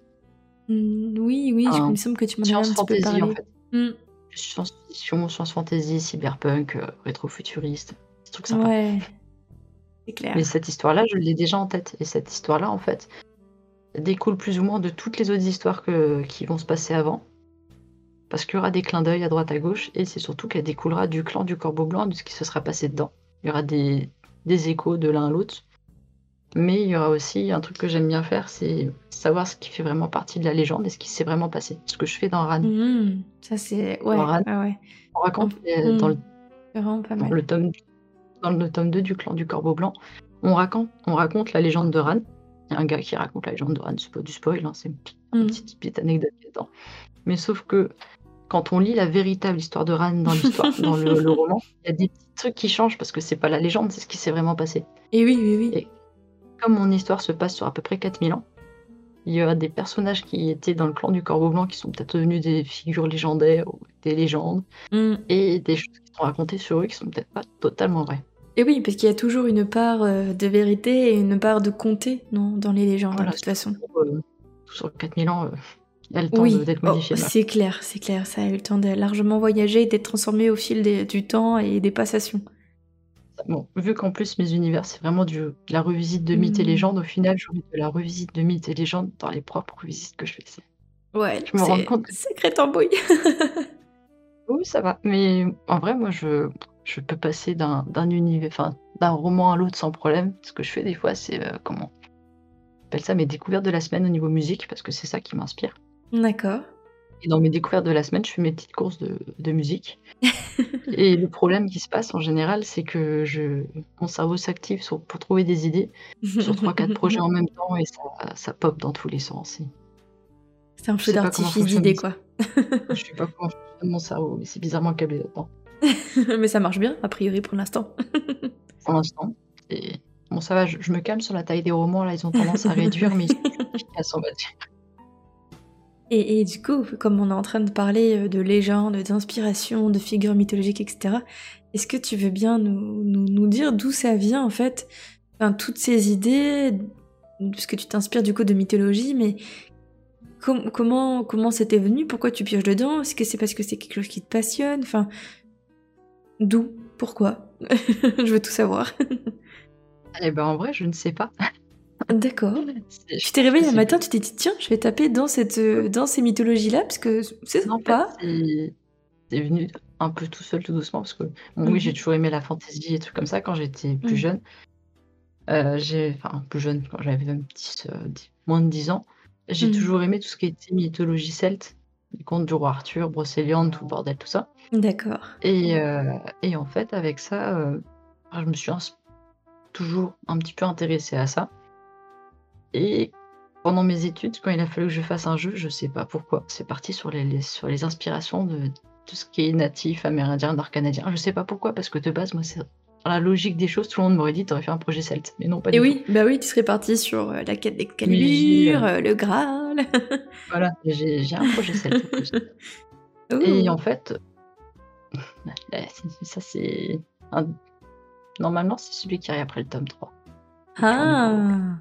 Mmh, oui, oui, il me semble que tu m'en avais un petit peu parlé. en fait. Mmh. Science-fiction, science-fantasy, cyberpunk, euh, rétro-futuriste, des trucs sympas. Ouais, c'est clair. Mais cette histoire-là, je l'ai déjà en tête. Et cette histoire-là, en fait, découle plus ou moins de toutes les autres histoires que, qui vont se passer avant. Parce qu'il y aura des clins d'œil à droite à gauche, et c'est surtout qu'elle découlera du clan du Corbeau Blanc, de ce qui se sera passé dedans. Il y aura des, des échos de l'un à l'autre. Mais il y aura aussi un truc que j'aime bien faire, c'est savoir ce qui fait vraiment partie de la légende et ce qui s'est vraiment passé. Ce que je fais dans Ran. Mmh, ça c'est ouais, ouais, On raconte mmh. dans, le, dans, le tome, dans le tome 2 du clan du Corbeau Blanc, on raconte, on raconte la légende de Ran. Il y a un gars qui raconte la légende de Ran, c'est pas du spoil, hein, c'est une, mmh. petite, petite anecdote dedans. Mais sauf que quand on lit la véritable histoire de Ran dans l'histoire, dans le, roman, il y a des petits trucs qui changent parce que c'est pas la légende, c'est ce qui s'est vraiment passé. Et oui, oui, oui comme mon histoire se passe sur à peu près 4000 ans, il y a des personnages qui étaient dans le clan du Corbeau Blanc qui sont peut-être devenus des figures légendaires ou des légendes, mm. et des choses qui sont racontées sur eux qui sont peut-être pas totalement vraies. Et oui, parce qu'il y a toujours une part euh, de vérité et une part de comté non, dans les légendes, de toute façon. Euh, sur 4000 ans, euh, il y a le temps d'être modifié. Oh, c'est clair, c'est clair, ça a eu le temps de largement voyager et d'être transformé au fil du temps et des passations. Bon, vu qu'en plus mes univers, c'est vraiment du la revisite de mythes et mmh. légendes, au final, je de la revisite de mythes et légendes dans les propres revisites que je fais. Ouais, je me rends compte que sacré tambouille. oui, ça va. Mais en vrai, moi, je, je peux passer d'un univers, enfin, d'un roman à l'autre sans problème. Ce que je fais des fois, c'est euh, comment appelle ça mes découvertes de la semaine au niveau musique, parce que c'est ça qui m'inspire. D'accord. Et dans mes découvertes de la semaine, je fais mes petites courses de, de musique. et le problème qui se passe en général, c'est que je, mon cerveau s'active pour trouver des idées sur 3-4 projets en même temps et ça, ça pop dans tous les sens. C'est un feu d'artifice d'idées, quoi. je sais pas comment fonctionne mon cerveau, mais c'est bizarrement câblé là-dedans. mais ça marche bien, a priori, pour l'instant. pour l'instant. Et... Bon, ça va, je, me calme sur la taille des romans, là, ils ont tendance à réduire, mais ils sont et, du coup, comme on est en train de parler euh, de légendes, d'inspiration, de figures mythologiques, etc., est-ce que tu veux bien nous, nous, dire d'où ça vient en fait? Enfin, Toutes ces idées, parce que tu t'inspires du coup de mythologie, mais comment comment c'était venu? Pourquoi tu pioches dedans? Est-ce que c'est parce que c'est quelque chose qui te passionne? Enfin, d'où? Pourquoi? Je veux tout savoir. eh ben en vrai, je ne sais pas. D'accord. Tu t'es réveillé un matin, tu t'es dit tiens, je vais taper dans cette euh, dans ces mythologies là parce que c'est sympa. c'est venu un peu tout seul, tout doucement parce que oui, j'ai mhm. toujours aimé la fantasy et tout comme ça quand j'étais plus mhm. jeune. Euh, j'ai enfin plus jeune quand j'avais même euh, moins de 10 ans. J'ai mhm. toujours aimé tout ce qui était mythologie celte, les contes du roi Arthur, Brocéliande, tout le bordel, tout ça. D'accord. Et, et en fait, avec ça, je me suis toujours un petit peu intéressée à ça. Et pendant mes études, quand il a fallu que je fasse un jeu, je sais pas pourquoi, c'est parti sur les, sur les inspirations de tout ce qui est natif, amérindien, nord-canadien. Je sais pas pourquoi, parce que de base, moi, c'est dans la logique des choses, tout le monde m'aurait dit t'aurais fait un projet celte, mais non pas Et oui, bah oui, tu serais parti sur euh, la quête des calibres, euh, le Graal. voilà, j'ai un projet celte. Et en fait, ça c'est normalement c'est celui qui arrive après le tome 3. Ah.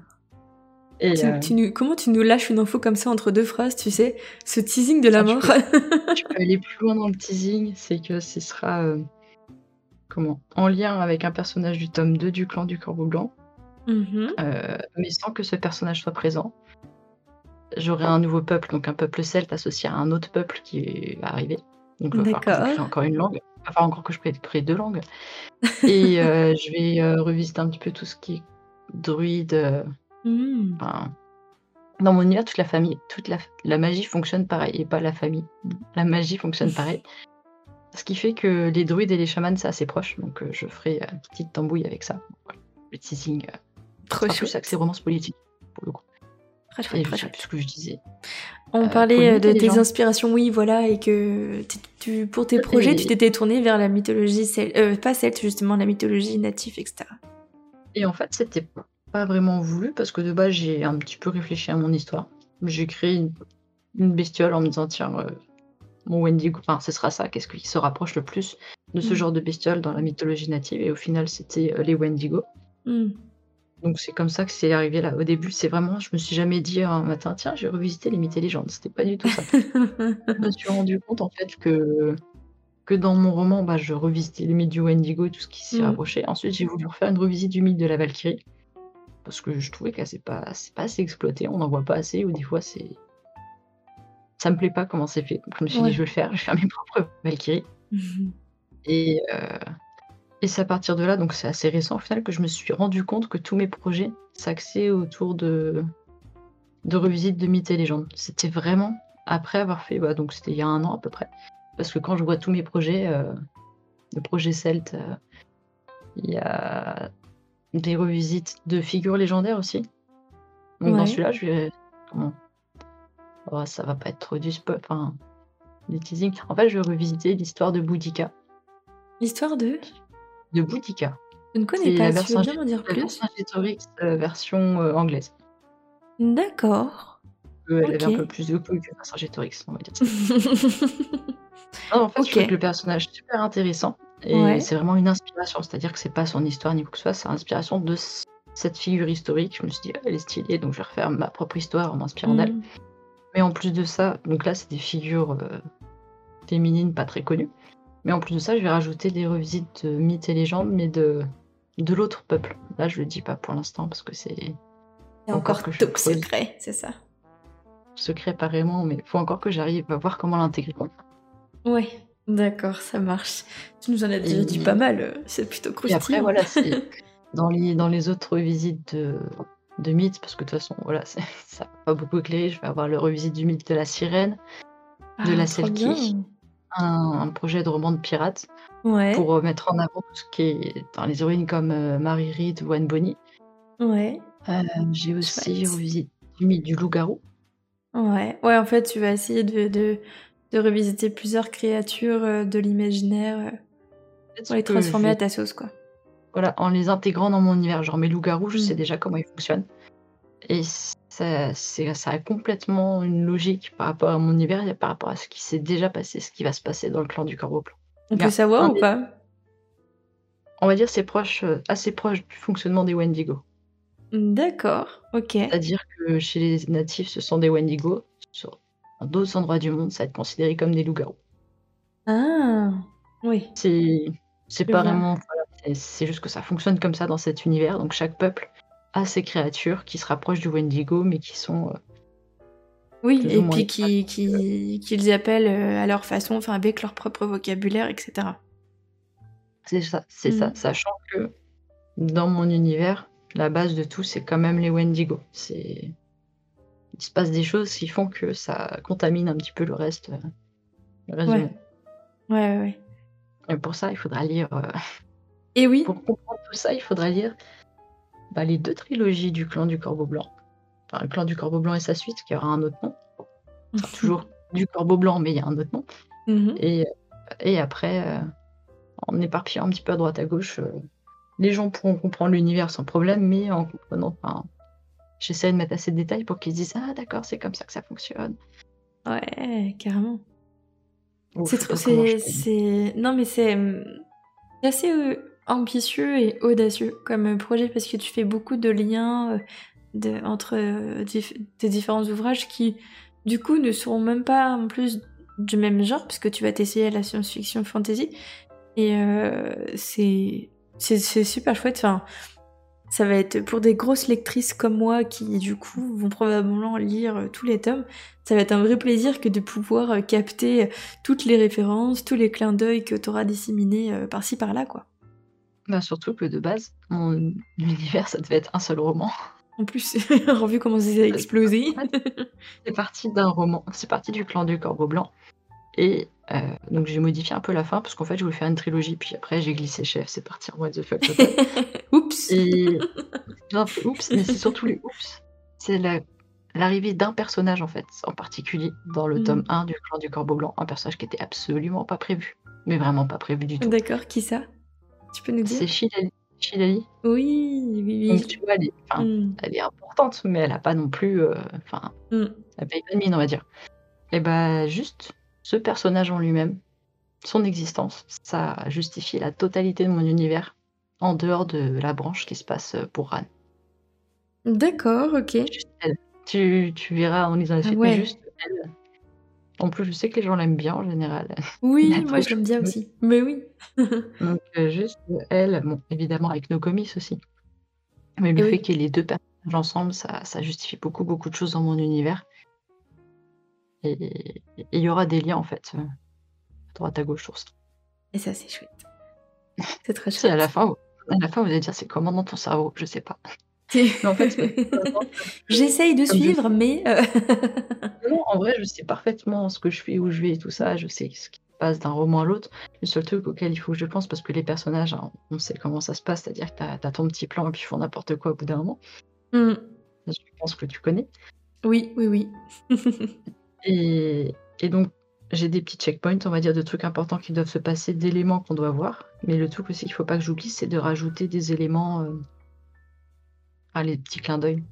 Euh, comment tu nous lâches une info comme ça entre deux phrases, tu sais Ce teasing de la mort. Tu peux, aller plus loin dans le teasing, c'est que ce sera euh, comment en lien avec un personnage du tome 2 du clan du Corbeau Blanc, mm-hmm. euh, mais sans que ce personnage soit présent. J'aurai un nouveau peuple, donc un peuple celte associé à un autre peuple qui va arriver. Donc il va falloir encore une langue. Enfin, encore que je crée deux langues. Et je vais revisiter un petit peu tout ce qui est druide Mmh. dans mon univers, toute la famille, toute la, la, magie fonctionne pareil, et pas la famille. La magie fonctionne pareil. Ce qui fait que les druides et les chamans, c'est assez proche, donc euh, je ferai une petite tambouille avec ça. Le teasing, euh, Trop plus axé romance politique, pour le coup. Très chouette, très ce que je disais. On euh, parlait de tes inspirations, oui, voilà, et que tu, pour tes projets, tu t'étais tourné vers la mythologie, pas celte, justement, la mythologie native, etc. Et en fait, c'était pas vraiment voulu parce que de base, j'ai un petit peu réfléchi à mon histoire. J'ai créé une, bestiole en me disant tiens, euh, mon Wendigo, enfin, ce sera ça, qu'est-ce qui se rapproche le plus de ce mm. genre de bestiole dans la mythologie native? Et au final, c'était euh, les Wendigo. Mm. Donc c'est comme ça que c'est arrivé là. Au début, c'est vraiment je me suis jamais dit un matin: «Tiens, je vais revisiter les mythes et légendes». C'était pas du tout ça. Je me suis rendu compte en fait que que dans mon roman, bah, je revisitais les mythes du Wendigo et tout ce qui s'y Mmh. rapprochait. Ensuite, j'ai voulu refaire une revisite du mythe de la Valkyrie parce que je trouvais que c'est pas c'est pas assez exploité, on n'en voit pas assez ou des fois c'est ça me plaît pas comment c'est fait. Donc je me suis dit. «Je vais le faire, je vais faire mes propres Valkyries» Mmh et heu et c'est à partir de là, donc c'est assez récent au final, que je me suis rendu compte que tous mes projets s'axaient autour de de revisites de mythes et légendes. C'était vraiment après avoir fait bah, donc c'était il y a un an à peu près. Parce que quand je vois tous mes projets, heu, de projets celtes, heu, il y a des revisites de figures légendaires aussi. Donc dans celui-là, je vais comment? Oh ça va pas être trop du spo enfin, du teasing. En fait, je vais revisiter l'histoire de Boudica. Histoire de? De Boudica. Je ne connais C'est la pas, tu veux version bien m'en dire la plus? Heu, version, heu, anglaise. D'accord. Elle avait un peu plus de couilles que Vercingétorix, on va dire ça. Non, en fait, je trouve que le personnage super intéressant et Ouais. c'est vraiment une C'est-à-dire que c'est pas son histoire ni quoi que ce soit, c'est l'inspiration de cette figure historique. Je me suis dit: «Ah, elle est stylée, donc je vais refaire ma propre histoire en m'inspirant d'elle». Mmh. Mais en plus de ça, donc là, c'est des figures, heu, féminines pas très connues. Mais en plus de ça, je vais rajouter des revisites de mythes et légendes, mais de de l'autre peuple. Là, je le dis pas pour l'instant parce que c'est encore que creuse. secret, c'est ça? Secret pas vraiment, mais faut encore que j'arrive à voir comment l'intégrer. Ouais, d'accord, ça marche. Tu nous en as déjà dit pas mal, heu, c'est plutôt et après croustillant. voilà, c'est dans les dans les autres revisites de de mythes, parce que de toute façon, voilà, ça va pas beaucoup éclairer, je vais avoir le revisite du mythe de la sirène, de Ah, la! Selkie, un un projet de roman de pirates Ouais. pour, heu, mettre en avant tout ce qui est dans les héroïnes comme, heu, Mary Read ou Anne Bonny. Ouais. Heu, j'ai aussi revisite du mythe du loup-garou. Ouais. Ouais, en fait, tu vas essayer de de de revisiter plusieurs créatures, heu, de l'imaginaire, Peut-être pour les je transformer à ta sauce, quoi. voilà, en les intégrant dans mon univers. Genre mes loups-garous, je sais Mmh. déjà comment ils fonctionnent et ça ça a complètement une logique par rapport à mon univers et par rapport à ce qui s'est déjà passé, ce qui va se passer dans le clan du Corbeau Blanc. On peut savoir ou des pas? on va dire c'est proche, heu, assez proche du fonctionnement des Wendigo. D'accord, OK. C'est-à-dire que chez les natifs, ce sont des Wendigo, sur dans d'autres endroits du monde, ça va être considéré comme des loups-garous. Ah! Oui. C'est pas vraiment voilà, c'est juste que ça fonctionne comme ça dans cet univers, donc chaque peuple a ses créatures qui se rapprochent du Wendigo, mais qui sont, heu Oui et puis qui qui qu'ils appellent, heu, à leur façon, enfin avec leur propre vocabulaire et cetera. C'est ça, c'est ça. Mmh. Sachant que dans mon univers, la base de tout, c'est quand même les Wendigo. C'est il se passe des choses qui font que ça contamine un petit peu le reste, heu, le reste Ouais. Ouais, ouais, ouais. Et pour ça, il faudra lire, heu Et oui. pour comprendre tout ça, il faudra lire, bah, les 2 trilogies du clan du Corbeau Blanc. Enfin, le clan du Corbeau Blanc et sa suite, qui aura un autre nom. Enfin, toujours du Corbeau Blanc, mais il y a un autre nom. Mmh mh. Et heu et après, en éparpillant un petit peu à droite à gauche, les gens pourront comprendre l'univers sans problème, mais en comprenant enfin, j'essaie de mettre assez de détails pour qu'ils se disent: «Ah d'accord, c'est comme ça que ça fonctionne». Ouais, carrément. C'est trop c'est non mais c'est, c'est assez, heu, ambitieux et audacieux comme, heu, projet parce que tu fais beaucoup de liens, heu, de entre, diff tes différents ouvrages qui, du coup, ne seront même pas en plus du même genre puisque tu vas t'essayer à la science-fiction fantasy et c'est c'est super chouette. Enfin, ça va être pour des grosses lectrices comme moi qui, du coup, vont probablement lire, heu, tous les tomes, ça va être un vrai plaisir que de pouvoir, heu, capter, heu, toutes les références, tous les clins d'œil que tu auras disséminés, par-ci par-là, quoi. Bah, surtout que de base, mon univers, ça devait être un seul roman. En plus, alors vu comment ça a explosé. C'est parti d'un roman, c'est parti du clan du Corbeau Blanc et heu, donc j'ai modifié un peu la fin parce qu'en fait, je voulais faire une trilogie, puis après j'ai glissé chef, c'est parti en what the fuck Oups! et non, oups, mais c'est surtout les oups, c'est la l'arrivée d'un personnage, en fait, en particulier dans le tome Mmh. 1 du clan du Corbeau Blanc, un personnage qui était absolument pas prévu, mais vraiment pas prévu du tout. D'accord, qui ça? Tu peux nous dire? C'est Chilali. Chilali. Oui, oui, Donc oui. tu vois, elle est enfin, Mmh. elle est importante, mais elle a pas non plus, heu, enfin, Mmh. elle paye pas de mine, on va dire et bah, juste ce personnage en lui-même, son existence, ça a justifié la totalité de mon univers, en dehors de la branche qui se passe, pour Ran. D'accord, OK. Tu tu verras en lisant la suite, mais ouais. juste elle. En plus, je sais que les gens l'aiment bien en général. Oui, moi je l'aime bien aussi. Mais oui. Donc heu, juste elle, bon, évidemment avec nos comics aussi. Mais le Oui. fait qu'il y ait les 2 personnages ensemble, ça ça justifie beaucoup, beaucoup de choses dans mon univers. Et il y aura des liens en fait, heu, à droite à gauche sur ça. Et ça, c'est chouette. C'est très Si à la chouette. fin à la fin vous allez dire: «C'est comment dans ton cerveau?» je sais pas. En fait, J'essaye de suivre, mais heu Non, en vrai, je sais parfaitement ce que je fais, où je vais et tout ça. Je sais ce qui se passe d'un roman à l'autre. Le seul truc auquel il faut que je pense, parce que les personnages, hein, on sait comment ça se passe, c'est-à-dire que tu as ton petit plan et puis ils font n'importe quoi au bout d'un moment. Mmh. Je pense que tu connais. Oui, oui, oui. Et et donc j'ai des petits checkpoints, on va dire, de trucs importants qui doivent se passer, d'éléments qu'on doit voir. Mais le truc aussi qu'il faut pas que j'oublie, c'est de rajouter des éléments, heu ah les petits clins d'œil.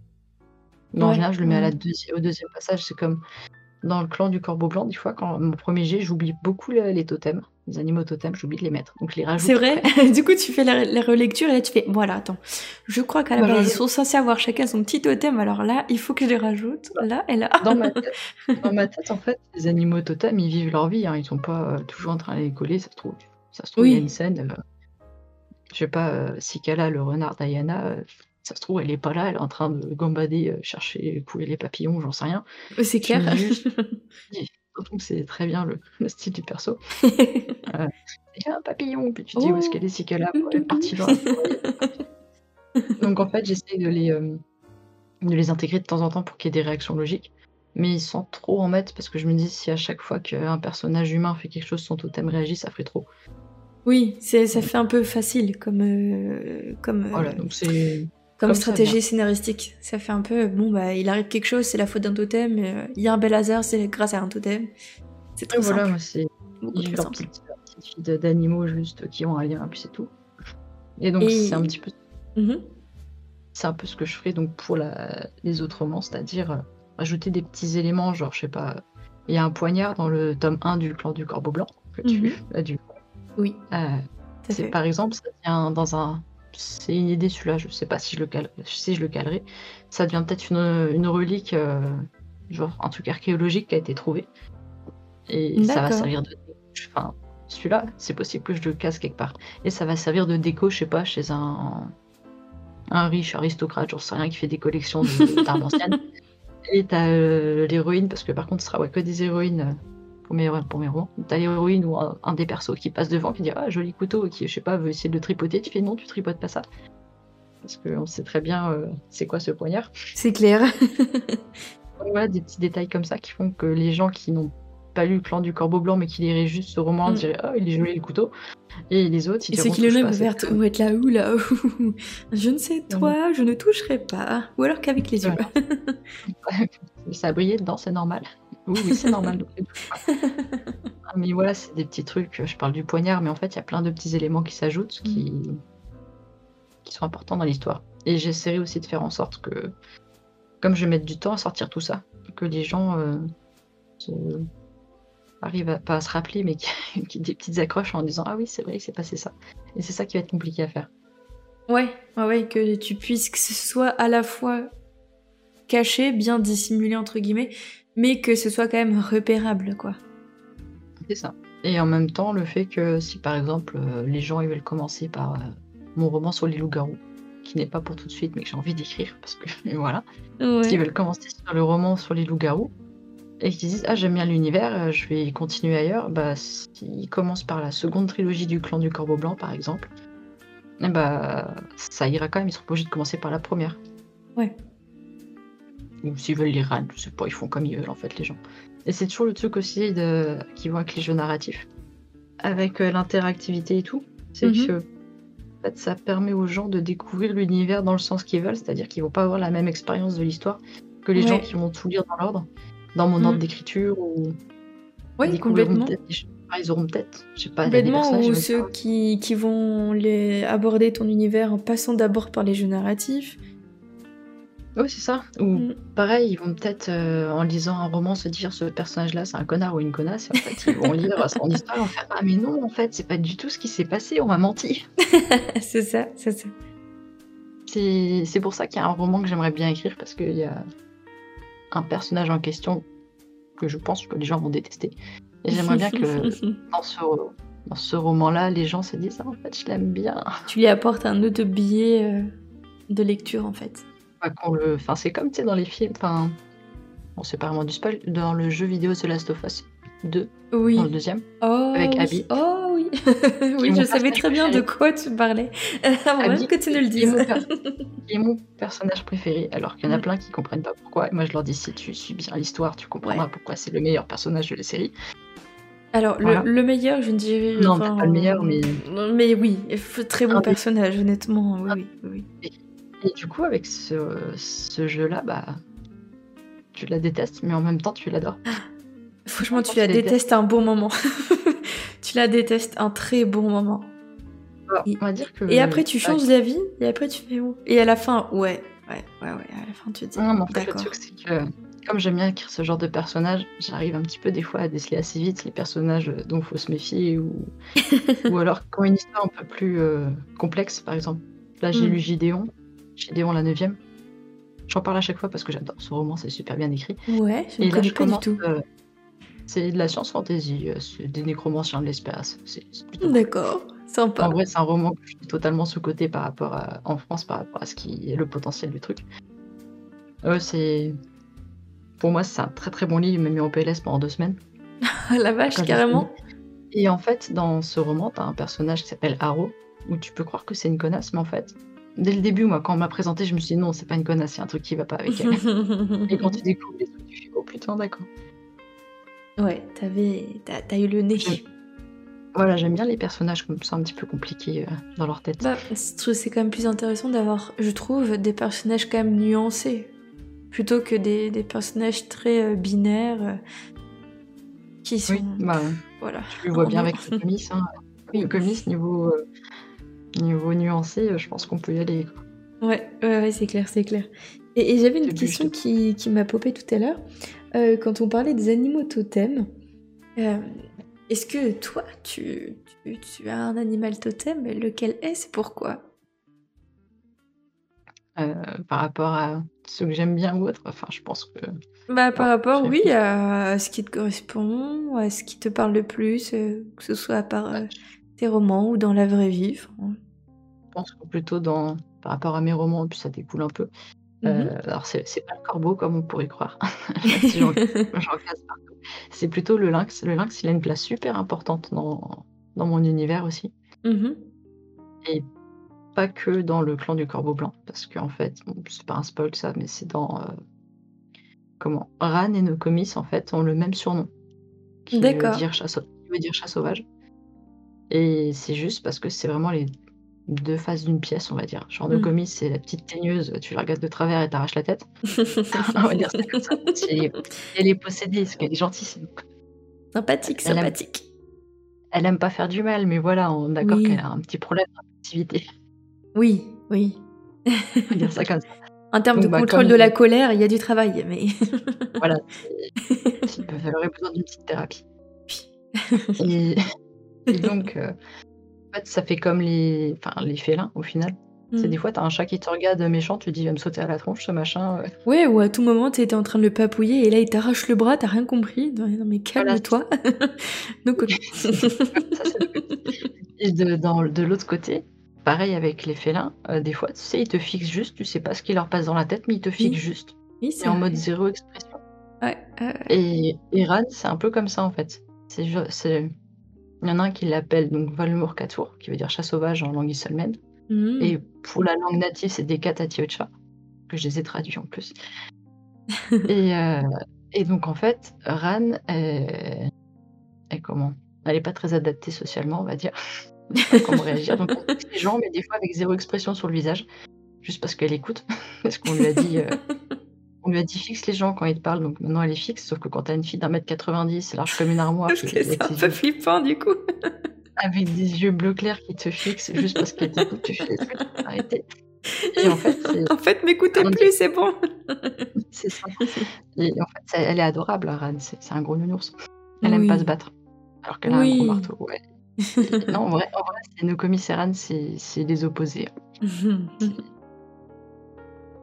Mais en général, je le mets à la deuxi au 2e passage. C'est comme dans le clan du corbeau blanc, des fois, quand mon 1er jet, j'oublie beaucoup le les totems, les animaux totems, j'oublie de les mettre. Donc je les rajoute C'est vrai? Du coup, tu fais la la relecture et là tu fais: «Bon alors attends, je crois qu'à la Bah, base, ils sont censés avoir chacun son petit totem, alors là, il faut que je les rajoute là et là». dans ma tête dans ma tête, en fait, les animaux totems, ils vivent leur vie, hein. Ils sont pas, heu, toujours en train de les coller, ça se trouve ça se trouve, il y a une Oui. scène, heu, je sais pas, heu, Sikala, le renard d'Ayana, heu, ça se trouve, elle est pas là, elle est en train de gambader, heu, chercher, couler les papillons, j'en sais rien. Oui, c'est clair. juste que c'est très bien le le style du perso. Heu, il y a un papillon, puis tu te dis: «Où est-ce qu'elle Oh! est Sikala?» Tou Bon, elle tou est partie dans la il y a papillon. Donc en fait, j'essaye de les, hem, de les intégrer de temps en temps pour qu'il y ait des réactions logiques, mais sans trop en mettre parce que je me dis: «Si à chaque fois qu'un personnage humain fait quelque chose, son totem réagit, ça ferait trop». Oui, c'est ça fait un peu facile comme, heu, comme, Voilà, donc c'est comme stratégie scénaristique. Ça fait un peu, bon, bah, il arrive quelque chose, c'est la faute d'un totem, heu, il y a un bel hasard, c'est grâce à un totem. C'est trop voilà, simple. c'est Beaucoup leur petite d'animaux juste qui ont un lien, puis c'est tout. Et donc c'est un Et petit peu mmh mh. c'est un peu ce que je ferai donc pour la les autres romans, c'est-à-dire, heu, ajouter des petits éléments, genre, je sais pas, il y a un poignard dans le tome 1 du clan du corbeau blanc que tu as dû Oui, à c'est par exemple, ça vient dans un c'est une idée celui-là, je sais pas si je le cale si je le calerai. Ça devient peut-être une, relique, heu, genre un truc archéologique qui a été trouvé. Et ça va servir de enfin, celui-là, c'est possible que je le case quelque part. Et ça va servir de déco, je sais pas, chez un un riche aristocrate, j'en sais rien, qui fait des collections de d'armes anciennes. Et tu as, heu, l'héroïne parce que par contre, ce sera, ouais, que des héroïnes, heu, pour mes ro pour mes romans. Tu as l'héroïne ou un un des persos qui passe devant, qui dit: «Ah joli couteau» et qui, je sais pas, veut essayer de le tripoter, tu fais: «Non, tu tripotes pas ça». Parce qu'on sait très bien, heu, c'est quoi ce poignard. C'est clair. Voilà, des petits détails comme ça qui font que les gens qui n'ont pas lu le clan du corbeau blanc, mais qui liraient juste ce roman Mmh. diraient: «Oh, il est joli le couteau» et les autres, ils Et ceux qui le «Touche lient pas à peuvent cette être femme». vont être là: «Ouh là, ouh, je ne sais Mmh. toi, je ne toucherai pas» ou alors qu'avec les yeux. Voilà. Ça a brillé dedans, c'est normal. Oui, oui, c'est normal. Ah mais voilà, c'est des petits trucs, je parle du poignard, mais en fait, il y a plein de petits éléments qui s'ajoutent, Mmh. qui qui sont importants dans l'histoire et j'essaierai aussi de faire en sorte que, comme je vais mettre du temps à sortir tout ça, que les gens, se arrivent à pas à se rappeler, mais qu'il qu'il y ait des petites accroches en disant: «Ah oui, c'est vrai, il s'est passé ça» et c'est ça qui va être compliqué à faire. Ouais, ouais, ouais, que tu puisses que ce soit à la fois caché, bien «dissimulé» entre guillemets, mais que ce soit quand même repérable, quoi. C'est ça et en même temps, le fait que si, par exemple, heu, les gens, ils veulent commencer par, heu, mon roman sur les loups-garous, qui n'est pas pour tout de suite, mais que j'ai envie d'écrire parce que voilà. S'ils Ouais. veulent commencer sur le roman sur les loups-garous et qu'ils disent: «Ah j'aime bien l'univers, heu, je vais continuer ailleurs», bah, s'ils commencent par la seconde trilogie du clan du corbeau blanc, par exemple et bah, ça ira quand même, ils seront obligés de commencer par la 1re. Ouais. Ou s'ils veulent lire Ran, je sais pas, ils font comme ils veulent en fait les gens et c'est toujours le truc aussi de qui vont avec les jeux narratifs. Avec, heu, l'interactivité et tout, c'est Mmh mh. que, en fait, ça permet aux gens de découvrir l'univers dans le sens qu'ils veulent, c'est-à-dire qu'ils vont pas avoir la même expérience de l'histoire que les gens qui vont tout lire dans l'ordre, dans mon ordre Mmh. d'écriture ou ils complètement. ils auront peut-être, je sais pas, Complètement ou ceux qui qui vont les aborder ton univers en passant d'abord par les jeux narratifs. Ouais, c'est ça. Ou Mmh. pareil, ils vont peut-être, heu, en lisant un roman se dire: «Ce personnage-là, c'est un connard ou une connasse» et en fait, ils vont lire son histoire et vont faire: «Ah mais non, en fait, c'est pas du tout ce qui s'est passé, on m'a menti». C'est ça, c'est ça. C'est c'est pour ça qu'il y a un roman que j'aimerais bien écrire parce qu'il y a un personnage en question que je pense que les gens vont détester. Et j'aimerais bien que dans ce, dans ce roman-là, les gens se disent ah, en fait, je l'aime bien. Tu lui apportes un autre billet euh, de lecture en fait. Qu'on le... enfin, c'est comme tu sais, dans les films. Enfin, bon, c'est pas vraiment du spoil. Dans le jeu vidéo The Last of Us 2, Oui. dans le deuxième, Oh avec oui. Abby. Oh oui. oui, je savais très bien de quoi tu parlais. Avant Abby, même que tu ne le dises. qui est mon personnage préféré, alors qu'il y en a plein qui comprennent pas pourquoi. Et moi, je leur dis si tu suis bien l'histoire, tu comprendras pourquoi c'est le meilleur personnage de la série. Alors, le, Voilà. le meilleur, je ne dirais Non, enfin, pas le meilleur, mais- Mais oui, très bon Un des- personnage, honnêtement. Oui, oui, oui. Et du coup, avec ce, ce jeu-là, bah, tu la détestes, mais en même temps, tu l'adores. Franchement, tu la détestes un bon moment. tu la détestes un très bon moment. Alors, on va dire que. Et après, tu changes d'avis, et après, tu fais où? Et à la fin, ouais, ouais, ouais, ouais, à la fin, tu te dis, Non, mais en fait, le truc, c'est que comme j'aime bien écrire ce genre de personnage, j'arrive un petit peu des fois à déceler assez vite les personnages dont il faut se méfier ou, ou alors quand une histoire un peu plus euh, complexe, par exemple. Là, j'ai Mm. lu Gideon, Gideon la 9 J'en parle à chaque fois parce que j'adore ce roman, c'est super bien écrit. Ouais, je ne connais pas du tout. euh, c'est de la science-fantasy, euh, c'est des nécromanciens de l'espace. Cool. D'accord, sympa. En vrai, c'est un roman que je suis totalement sous-côté par rapport à, en France par rapport à ce qui est le potentiel du truc. Euh, c'est. Pour moi, c'est un très très bon livre, il m'a mis en PLS pendant deux semaines. La vache, carrément. Et en fait, dans ce roman, t'as un personnage qui s'appelle Haro, où tu peux croire que c'est une connasse, mais en fait, dès le début, moi, quand on m'a présenté, je me suis dit non, c'est pas une connasse, il y a un truc qui va pas avec elle. Et quand tu découvres les trucs, tu fais oh putain, d'accord. Ouais, t'avais, t'as, t'as eu le nez. Voilà, j'aime bien les personnages comme ça, un petit peu compliqués euh, dans leur tête. Bah, je trouve que c'est quand même plus intéressant d'avoir, je trouve, des personnages quand même nuancés, plutôt que des, des personnages très euh, binaires euh, qui sont, oui, bah, voilà. tu le vois bien avec le comics. Hein. Le comics, niveau, niveau nuancé, euh, je pense qu'on peut y aller. quoi. Ouais, ouais, ouais, c'est clair, c'est clair. Et, et j'avais une question de- qui, qui m'a popé tout à l'heure. Euh, quand on parlait des animaux totems, euh, est-ce que toi, tu, tu, tu as un animal totem? Lequel est-ce? Et pourquoi? Euh, par rapport à ce que j'aime bien ou autre, enfin, je pense que. Bah, par rapport, oui, à ce qui te correspond, à ce qui te parle le plus, que ce soit par euh, tes romans ou dans la vraie vie. enfin. Je pense que plutôt dans, par rapport à mes romans, et puis ça découle un peu. Mhm. Euh, alors, c'est pas le corbeau comme on pourrait croire. Si. C'est plutôt le lynx. Le lynx, il a une place super importante dans, dans mon univers aussi. Mhm. Pas que dans le clan du corbeau blanc, parce qu'en fait, bon, c'est pas un spoil ça, mais c'est dans. euh, comment Ran et Nokomis, en fait, ont le même surnom. D'accord. qui veut dire chat sauvage. Et c'est juste parce que c'est vraiment les deux faces d'une pièce, on va dire. Genre, Mhm. Nokomis, c'est la petite teigneuse, tu la regardes de travers et t'arraches la tête. on va dire ça comme ça. C'est- Elle est possédée, parce qu'elle est gentille. c'est- sympathique, Elle aime- sympathique. Elle aime pas faire du mal, mais voilà, on est d'accord Oui. qu'elle a un petit problème d'activité. Oui, oui. On va dire ça comme ça. En termes Donc, de bah, contrôle comme- de la colère, il y a du travail, mais. Voilà. c'est- Elle aurait besoin d'une petite thérapie. Et donc, euh, en fait, ça fait comme les, enfin, les félins au final. C'est Mm. des fois, t'as un chat qui te regarde méchant, tu te dis, il va me sauter à la tronche, ce machin. euh. Ouais, ou à tout moment, t'étais en train de le papouiller et là, il t'arrache le bras, t'as rien compris. Non, mais calme-toi. Donc, le petit. Et de, dans- de l'autre côté, pareil avec les félins, euh, des fois, tu sais, ils te fixent juste, tu sais pas ce qui leur passe dans la tête, mais ils te fixent juste. Oui, C'est en mode zéro expression. Ouais, ouais, Et Iran, c'est un peu comme ça en fait. C'est... Il y en a un qui l'appelle donc Valmour Katour, qui veut dire chat sauvage en langue isolmène. Mm. Et pour la langue native, c'est Dekat Atiocha, que je les ai traduits en plus. et, euh, et donc en fait, Ran, est, est comment? Elle est pas très adaptée socialement, on va dire. Comment réagir. Donc les gens, mais des fois avec zéro expression sur le visage, juste parce qu'elle écoute. parce qu'on lui a dit. euh, On lui a dit fixe les gens quand il te parle, donc maintenant elle est fixe, sauf que quand t'as une fille d'un mètre 90, large comme une armoire, Parce que c'est un peu flippant, du coup. avec des yeux bleu clair qui te fixent juste parce qu'elle t'écoute, tu fais arrêter. Et en fait, En fait, m'écoutez plus, c'est bon. c'est ça. Et en fait, ça- elle est adorable, Aran, c'est un gros nounours. Elle aime pas Oui. se battre, alors qu'elle a un Oui. gros marteau. Ouais. Non, en vrai, en vrai c'est nos commissaires Aran, c'est c'est les opposés.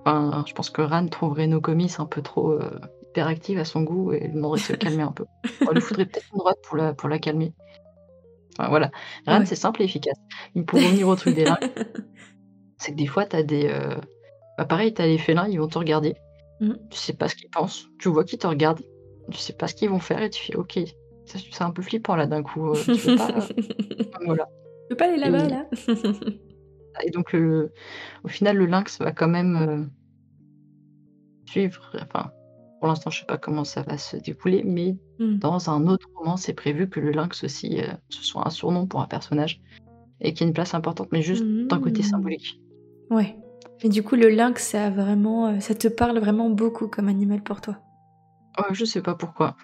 Enfin, je pense que Ran trouverait nos commis un peu trop euh, hyperactive à son goût et lui demanderait de se calmer un peu. On lui faudrait peut-être une droite pour la, pour la calmer. Enfin, voilà. Ran, Ouais. c'est simple et efficace. Il pour revenir au truc des lynx, c'est que des fois, t'as des. euh, Bah, pareil, t'as les félins, ils vont te regarder. Mhm. Tu sais pas ce qu'ils pensent. Tu vois qu'ils te regardent. Tu sais pas ce qu'ils vont faire et tu fais OK. C'est un peu flippant là d'un coup. euh, tu peux pas. euh, voilà. Tu peux pas aller là-bas, Et- là? Et donc, le- au final, le lynx va quand même euh, suivre. Enfin, pour l'instant, je sais pas comment ça va se découler, mais Hmm. dans un autre roman, c'est prévu que le lynx aussi, euh, ce soit un surnom pour un personnage et qu'il y ait une place importante, mais juste d'un côté Hmm. symbolique. Ouais. Et du coup, le lynx, ça vraiment, euh, ça te parle vraiment beaucoup comme animal pour toi. Ouais, je sais pas pourquoi.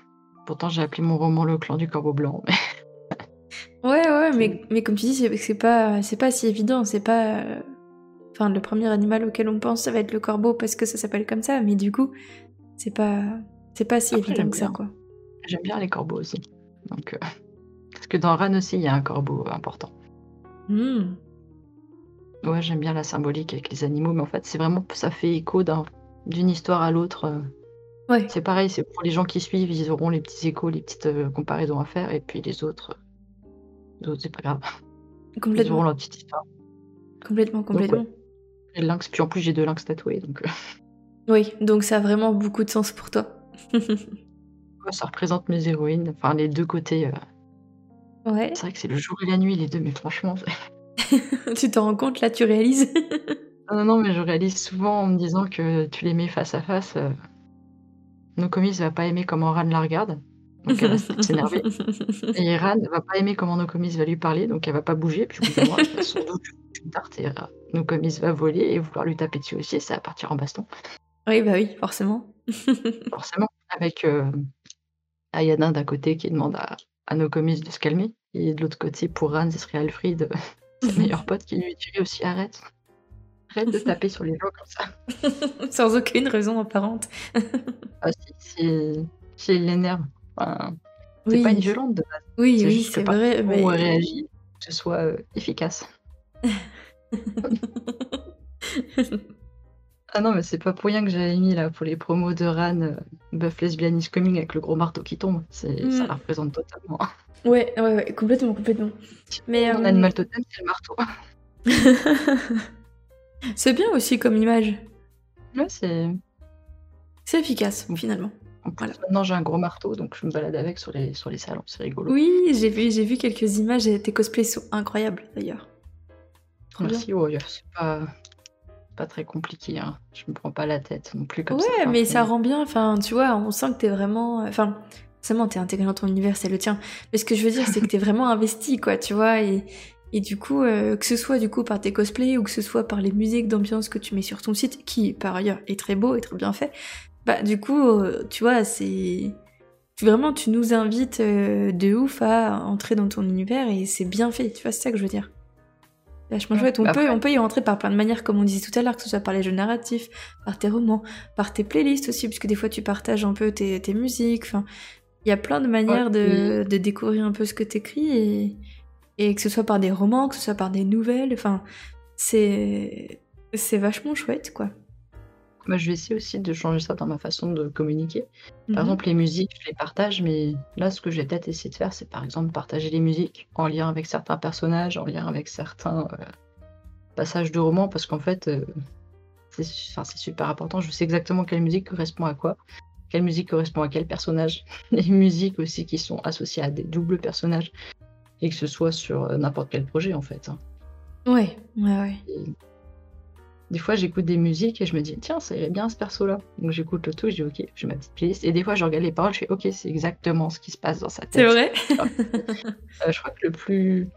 Pourtant, j'ai appelé mon roman Le clan du corbeau blanc. mais- Ouais, ouais, mais, mais comme tu dis, c'est pas, c'est pas si évident. C'est pas. euh, Enfin, le premier animal auquel on pense, ça va être le corbeau parce que ça s'appelle comme ça. Mais du coup, c'est pas, c'est pas si Après, évident que ça, bien. quoi. J'aime bien les corbeaux aussi. Donc, euh, Parce que dans Ran aussi, il y a un corbeau important. Hmm. Ouais, j'aime bien la symbolique avec les animaux, mais en fait, c'est vraiment, ça fait écho d'un- d'une histoire à l'autre. euh, Ouais. C'est pareil, c'est pour les gens qui suivent, ils auront les petits échos, les petites comparaisons à faire, et puis les autres, c'est pas grave. Ils Complètement. leur petite histoire. Complètement, complètement. Et le lynx, puis en plus, j'ai deux lynx tatoués, donc euh, Oui, donc ça a vraiment beaucoup de sens pour toi. ça représente mes héroïnes, enfin les deux côtés. euh, ouais. C'est vrai que c'est le jour et la nuit, les deux, mais franchement. tu t'en rends compte là, tu réalises? Non, non, non, mais je réalise souvent en me disant que tu les mets face à face. euh, Nos commis va pas aimer comment Ran la regarde, donc elle va s'énerver. Et Ran va pas aimer comment nos commis va lui parler, donc elle va pas bouger. Puis au bout va sans doute une tarte et nos commis va voler et vouloir lui taper dessus aussi, et ça va partir en baston. Oui, bah oui, forcément. Forcément. Avec euh, Ayana d'un côté qui demande à, à nos commis de se calmer, et de l'autre côté, pour Ran, ce serait Alfred, euh, sa meilleure pote, qui lui dirait aussi arrête. Arrête de taper sur les gens comme ça. Sans aucune raison apparente. Ah, si, si, si elle l'énerve. Enfin, c'est Oui, pas une violente de base. oui, C'est oui, c'est vrai. où Mais... on réagit, que ce soit euh, efficace. Ah non, mais c'est pas pour rien que j'avais mis là pour les promos de Ran, euh, Buff Lesbian is coming avec le gros marteau qui tombe. C'est, Ça Mm. la représente totalement. Ouais, ouais, ouais, complètement, complètement. Mais Mon euh, animal totem, c'est le marteau. c'est bien aussi comme image. Ouais, c'est... C'est efficace, Mm. finalement. En plus, Voilà. maintenant j'ai un gros marteau, donc je me balade avec sur les, sur les salons, c'est rigolo. Oui, j'ai vu, j'ai vu quelques images et tes cosplays sont incroyables d'ailleurs. Trop. Merci, ouais, c'est pas... pas très compliqué. Hein. Je me prends pas la tête non plus comme ouais, ça. mais ça rend bien. Enfin, tu vois, on sent que t'es vraiment. Enfin, forcément, t'es intégré dans ton univers, c'est le tien. Mais ce que je veux dire, c'est que t'es vraiment investi, quoi, tu vois. Et, et du coup, euh, que ce soit du coup par tes cosplays ou que ce soit par les musiques d'ambiance que tu mets sur ton site, qui par ailleurs est très beau et très bien fait, bah du coup, euh, tu vois, c'est. Vraiment, tu nous invites euh, de ouf à entrer dans ton univers et c'est bien fait, tu vois, c'est ça que je veux dire. Vachement chouette. On, bah peut, après- on peut y rentrer par plein de manières, comme on disait tout à l'heure, que ce soit par les jeux narratifs, par tes romans, par tes playlists aussi, puisque des fois tu partages un peu tes, tes musiques. Enfin, il y a plein de manières de, de découvrir un peu ce que t'écris et, et que ce soit par des romans, que ce soit par des nouvelles. Enfin, c'est c'est vachement chouette, quoi. Moi, je vais essayer aussi de changer ça dans ma façon de communiquer. Mhm. Par exemple, les musiques, je les partage, mais là, ce que je vais peut-être essayer de faire, c'est par exemple partager les musiques en lien avec certains personnages, en lien avec certains euh, passages de romans, parce qu'en fait, euh, c'est super important. Je sais exactement quelle musique correspond à quoi, quelle musique correspond à quel personnage. Les musiques aussi qui sont associées à des doubles personnages, et que ce soit sur euh, n'importe quel projet, en fait. hein. Ouais, ouais, ouais. Et Des fois, j'écoute des musiques et je me dis, tiens, ça irait bien ce perso-là. Donc j'écoute le tout, je dis, ok, j'ai ma petite playlist. Et des fois, je regarde les paroles, je fais, ok, c'est exactement ce qui se passe dans sa tête. C'est vrai Euh, je crois que le plus.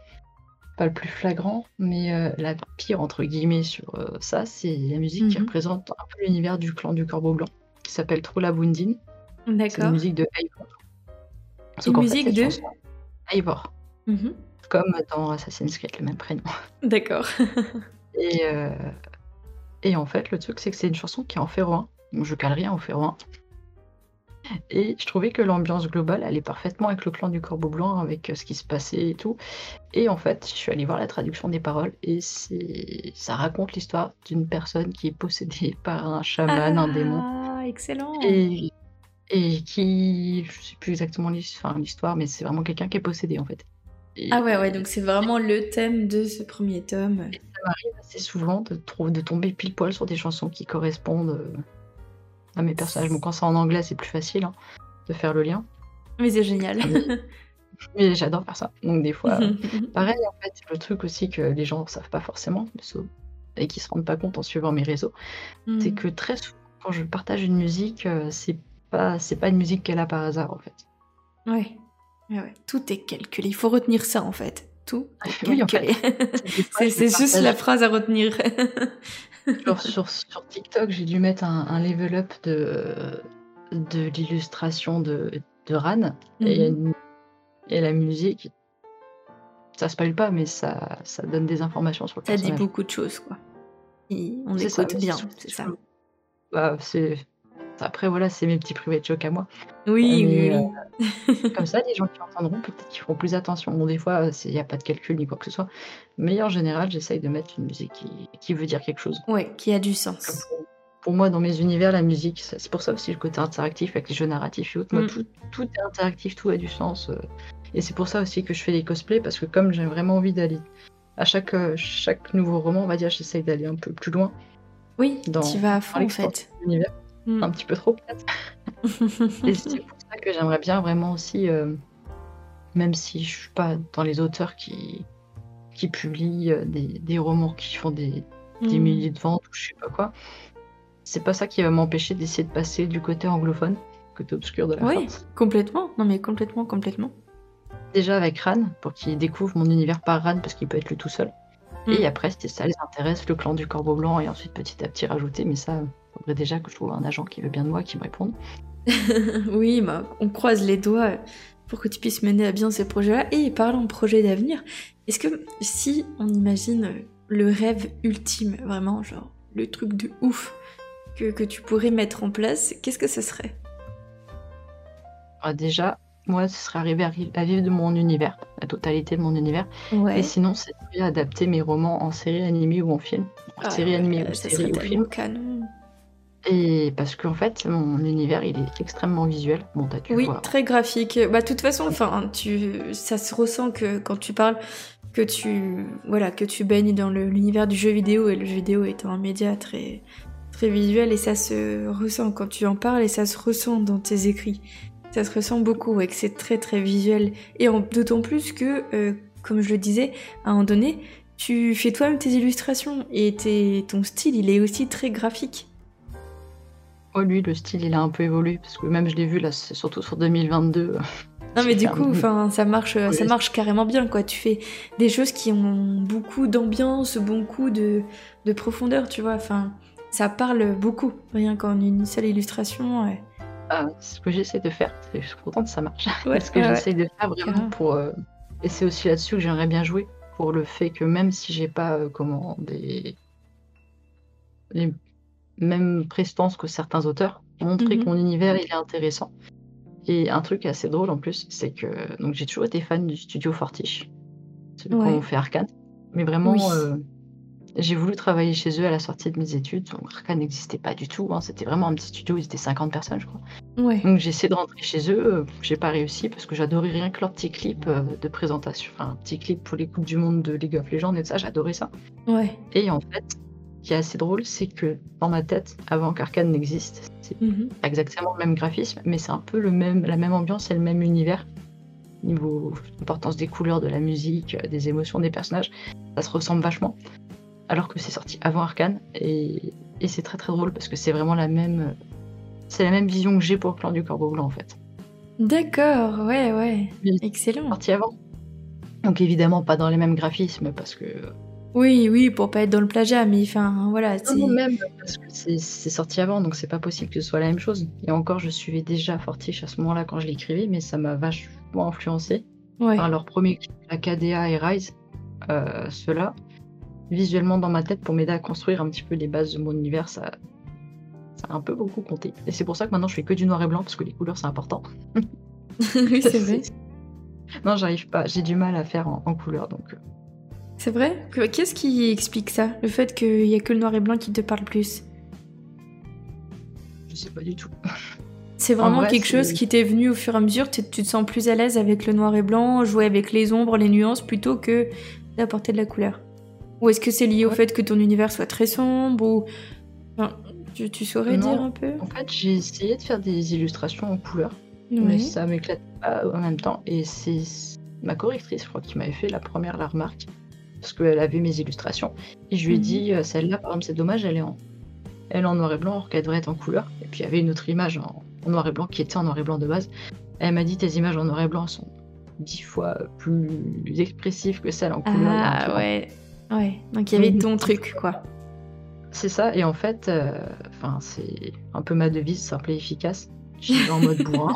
Pas le plus flagrant, mais euh, la pire, entre guillemets, sur euh, ça, c'est la musique qui Mhm. représente un peu l'univers du clan du Corbeau Blanc, qui s'appelle Troula Bundin. C'est une D'accord. musique de Eivor. Une musique de Eivor. Mhm. Comme dans Assassin's Creed, le même prénom. D'accord. Et, euh, et en fait, le truc, c'est que c'est une chanson qui est en. Donc, je cale rien au féroin. Et je trouvais que l'ambiance globale allait parfaitement avec le clan du Corbeau Blanc, avec euh, ce qui se passait et tout. Et en fait, je suis allée voir la traduction des paroles et c'est ça raconte l'histoire d'une personne qui est possédée par un chaman, un démon. Ah, excellent. Et, et qui, je sais plus exactement l'histoire, mais c'est vraiment quelqu'un qui est possédé en fait. ah ouais, ouais, donc c'est vraiment le thème de ce premier tome. M'arrive assez souvent de, de tomber pile poil sur des chansons qui correspondent euh, à mes personnages. Bon, quand c'est en anglais, c'est plus facile hein, de faire le lien. Mais c'est génial. Mais j'adore faire ça. Donc des fois, pareil en fait, le truc aussi que les gens ne savent pas forcément et qui se rendent pas compte en suivant mes réseaux, c'est mm. que très souvent quand je partage une musique, euh, c'est pas c'est pas une musique qu'elle a par hasard en fait. Ouais. ouais. Tout est calculé. Il faut retenir ça en fait. Tout est calculé. c'est juste la phrase à retenir. sur, sur, TikTok, j'ai dû mettre un, level up de, de l'illustration de, de Ran. et, mhm. et, la musique, ça spoil pas, mais ça, ça donne des informations sur le Ça dit beaucoup de choses, quoi. on écoute bien, c'est ça. Bah, c'est après, voilà, c'est mes petits privés de choc à moi. Oui, oui, euh, comme ça, les gens qui entendront, peut-être qu'ils feront plus attention. Bon, des fois, il n'y a pas de calcul ni quoi que ce soit. Mais en général, j'essaye de mettre une musique qui, veut dire quelque chose. Oui, qui a du sens. Pour, moi, dans mes univers, la musique, c'est pour ça aussi le côté interactif avec les jeux narratifs et autres. Moi, mm. tout, tout, est interactif, tout a du sens. Euh. et c'est pour ça aussi que je fais des cosplays, parce que comme j'ai vraiment envie d'aller à chaque, euh, chaque nouveau roman, on va dire, j'essaye d'aller un peu plus loin. Oui, tu vas à fond, en fait. Mm. Un petit peu trop, peut-être. et c'est pour ça que j'aimerais bien vraiment aussi, euh, même si je suis pas dans les auteurs qui, qui publient euh, des, des romans qui font des, des mm. milliers de ventes ou je sais pas quoi, c'est pas ça qui va m'empêcher d'essayer de passer du côté anglophone, côté obscur de la Oui, complètement. Non, mais complètement, complètement. Déjà avec Ran, pour qu'il découvre mon univers par Ran, parce qu'il peut être lui tout seul. Et mm. après, si ça les intéresse, le clan du Corbeau Blanc, et ensuite petit à petit rajouter, mais ça, faudrait déjà que je trouve un agent qui veut bien de moi, qui me réponde. oui, bah, on croise les doigts pour que tu puisses mener à bien ces projets-là. Et parlant projet d'avenir, est-ce que si on imagine le rêve ultime, vraiment, genre le truc de ouf que, que tu pourrais mettre en place, qu'est-ce que ce serait? Ah, Déjà, moi, ce serait arriver à, vivre de mon univers, la totalité de mon univers. Et sinon, c'est adapter mes romans en série animée ou en film. Ah, série animée ou série ou film. Canon. Et parce qu'en fait, mon univers, il est extrêmement visuel. Bon, as oui, très graphique. Bah, de toute façon, enfin, tu, ça se ressent que quand tu parles, que tu, voilà, que tu baignes dans l'univers du jeu vidéo et le jeu vidéo est un média très, très visuel et ça se ressent quand tu en parles et ça se ressent dans tes écrits. Ça se ressent beaucoup, et que c'est très très visuel. Et d'autant plus que, euh, comme je le disais, à un moment donné, tu fais toi-même tes illustrations et ton style, il est aussi très graphique. Oh, lui, le style, il a un peu évolué, parce que même je l'ai vu, là, c'est surtout sur 2022. Non mais du coup, enfin, ça marche, ça marche carrément bien quoi. Tu fais des choses qui ont beaucoup d'ambiance, beaucoup de, de, profondeur, tu vois. Enfin, ça parle beaucoup, rien qu'en une seule illustration. Ah, c'est ce que j'essaie de faire. Je suis contente, ça marche. Ouais, ce que j'essaie de faire vraiment pour. Euh, et c'est aussi là-dessus que j'aimerais bien jouer pour le fait que même si j'ai pas euh, comment des les même prestance que certains auteurs, montrer que mhm. mon univers il est intéressant. Et un truc assez drôle en plus, c'est que donc j'ai toujours été fan du studio Fortiche, celui qu'on fait Arkane, mais vraiment euh, j'ai voulu travailler chez eux à la sortie de mes études. Donc Arkane n'existait pas du tout, hein. c'était vraiment un petit studio, ils étaient 50 personnes je crois. Donc j'ai essayé de rentrer chez eux, euh, j'ai pas réussi parce que j'adorais rien que leur petit clip euh, de présentation, enfin un petit clip pour les coupes du monde de League of Legends et ça, j'adorais ça. Ouais. Et en fait, qui est assez drôle, c'est que dans ma tête, avant qu'Arkane n'existe, c'est mhm. exactement le même graphisme, mais c'est un peu le même, la même ambiance et le même univers. Niveau importance des couleurs, de la musique, des émotions des personnages, ça se ressemble vachement. Alors que c'est sorti avant Arkane, et, et c'est très très drôle parce que c'est vraiment la même, c'est la même vision que j'ai pour le clan du Corbeau Blanc en fait. D'accord, ouais, ouais, excellent. Sorti avant. Donc évidemment pas dans les mêmes graphismes parce que oui, oui, pour pas être dans le plagiat, mais enfin, voilà. Non, même, parce que c'est sorti avant, donc c'est pas possible que ce soit la même chose. Et encore, je suivais déjà Fortiche à ce moment-là quand je l'écrivais, mais ça m'a vachement influencé par leur premier clip, la KDA et Rise. Euh, Ceux-là, visuellement dans ma tête, pour m'aider à construire un petit peu les bases de mon univers, ça, ça a un peu beaucoup compté. Et c'est pour ça que maintenant je fais que du noir et blanc parce que les couleurs c'est important. oui, c'est vrai. non, j'arrive pas. J'ai du mal à faire en, couleur donc. C'est vrai? Qu'est-ce qui explique ça? Le fait qu'il y a que le noir et blanc qui te parle plus? Je sais pas du tout. C'est vraiment quelque chose qui t'est venu au fur et à mesure, tu, te sens plus à l'aise avec le noir et blanc, jouer avec les ombres, les nuances, plutôt que d'apporter de la couleur? Ou est-ce que c'est lié au fait que ton univers soit très sombre ou... tu, saurais dire un peu? En fait, j'ai essayé de faire des illustrations en couleur, mais ça m'éclate pas en même temps. Et c'est ma correctrice, je crois, qui m'avait fait la première la remarque, parce qu'elle avait mes illustrations. Et je lui ai mhm. dit, euh, celle-là, par exemple, c'est dommage, elle est en... Elle en noir et blanc, alors qu'elle devrait être en couleur. Et puis il y avait une autre image en, noir et blanc qui était en noir et blanc de base. Elle m'a dit tes images en noir et blanc sont dix fois plus expressives que celles en couleur. Ah ouais, ouais. Donc il y avait ton truc quoi. C'est ça, et en fait, euh, c'est un peu ma devise, simple et efficace. J'y vais en mode bourrin.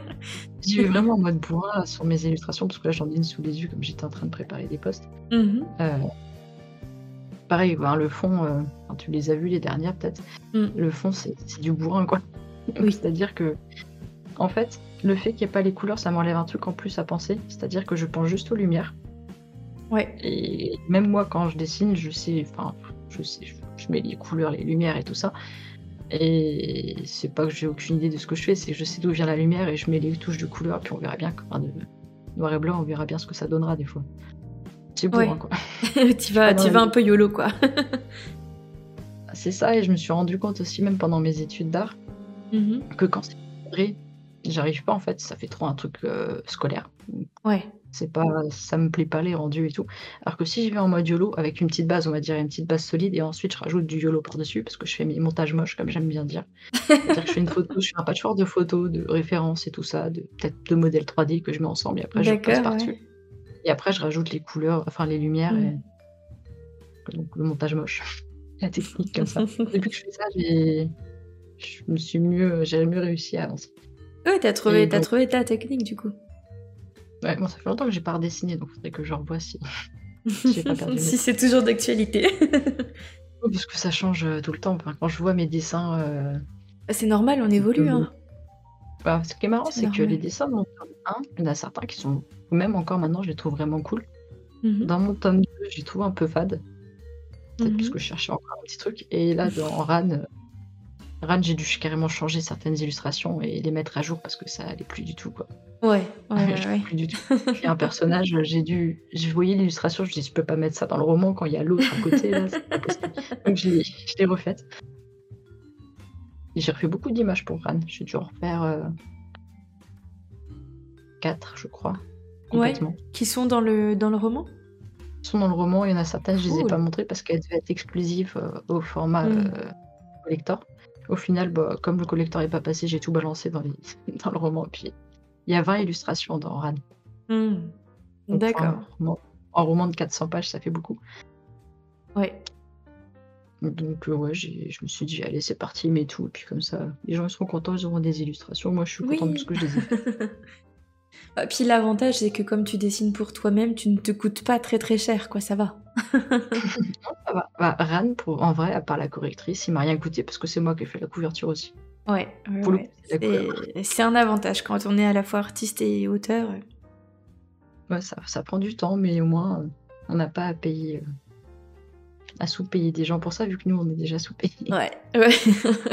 J'y vais vraiment en mode bourrin sur mes illustrations, parce que là j'en ai une sous les yeux comme j'étais en train de préparer des posts. Mhm. Euh, pareil, le fond, euh, tu les as vus les dernières peut-être, mm. le fond c'est du bourrin quoi. Oui. C'est-à-dire que, en fait, le fait qu'il n'y ait pas les couleurs, ça m'enlève un truc en plus à penser. C'est-à-dire que je pense juste aux lumières. Ouais. Et même moi, quand je dessine, je sais, enfin, je sais, je, mets les couleurs, les lumières et tout ça. Et c'est pas que j'ai aucune idée de ce que je fais, c'est que je sais d'où vient la lumière et je mets les touches de couleur, puis on verra bien, enfin, de noir et blanc, on verra bien ce que ça donnera des fois. C'est beau, hein, quoi. tu vas, tu vas un peu YOLO, quoi. c'est ça, et je me suis rendu compte aussi, même pendant mes études d'art, Mhm. Que quand c'est vrai, j'arrive pas en fait, ça fait trop un truc euh, scolaire. Ouais. C'est pas, ça me plaît pas les rendus et tout. Alors que si je vais en mode YOLO avec une petite base, on va dire une petite base solide, et ensuite je rajoute du YOLO par-dessus parce que je fais mes montages moches comme j'aime bien dire. C'est-à-dire que je fais une photo, je fais un patchwork de photos, de références et tout ça, de peut-être de modèles 3D que je mets ensemble et après je passe par-dessus. Et après je rajoute les couleurs, enfin les lumières et mm. donc le montage moche, la technique comme ça. Depuis que je fais ça, j'ai je me suis mieux, j'ai mieux réussi à avancer. Ouais, t'as trouvé, as trouvé ta technique du coup. Ouais, bon, ça fait longtemps que j'ai pas redessiné, donc faudrait que je revoie si. si, c'est toujours d'actualité. parce que ça change euh, tout le temps. Quand je vois mes dessins. Euh, bah, c'est normal, on évolue. Hein. Bah, ce qui est marrant, c'est que les dessins de mon tome 1, il y en a certains qui sont, même encore maintenant, je les trouve vraiment cool. Mhm. Dans mon tome 2, j'ai trouvé un peu fade. Peut-être parce mhm. que je cherchais encore un petit truc. Et là, dans Ran, Ran, j'ai dû carrément changer certaines illustrations et les mettre à jour parce que ça allait plus du tout, quoi. Ouais, ouais, ouais. Plus du tout. Puis un personnage, j'ai dû, je voyais l'illustration, je dis, je peux pas mettre ça dans le roman quand il y a l'autre à côté, là, c'est pas possible. Donc je l'ai refaite. J'ai refait beaucoup d'images pour Ran. J'ai dû en refaire euh... 4, je crois. Complètement. Ouais, qui sont dans le, dans le roman? Qui sont dans le roman, il y en a certaines, je les ai pas montrées parce qu'elles devaient être exclusives euh, au format hmm. euh, collector. Au final, bah, comme le collector n'est pas passé, j'ai tout balancé dans, les... dans le roman. Et puis, il y a 20 illustrations dans Ran. Hmm. D'accord. En, roman de 400 pages, ça fait beaucoup. Ouais. Donc, euh, ouais, je me suis dit, allez, c'est parti, mets tout. Et puis, comme ça, les gens ils seront contents, ils auront des illustrations. Moi, je suis contente parce que je les ai puis l'avantage, c'est que comme tu dessines pour toi-même, tu ne te coûtes pas très très cher, quoi, ça va. ça va. Bah, Ran, pour, en vrai, à part la correctrice, il m'a rien coûté parce que c'est moi qui ai fait la couverture aussi. Ouais, c'est un avantage quand on est à la fois artiste et auteur. Ouais, ça, ça prend du temps, mais au moins, on n'a pas à payer euh, à sous-payer des gens pour ça, vu que nous, on est déjà sous-payés. Ouais, ouais,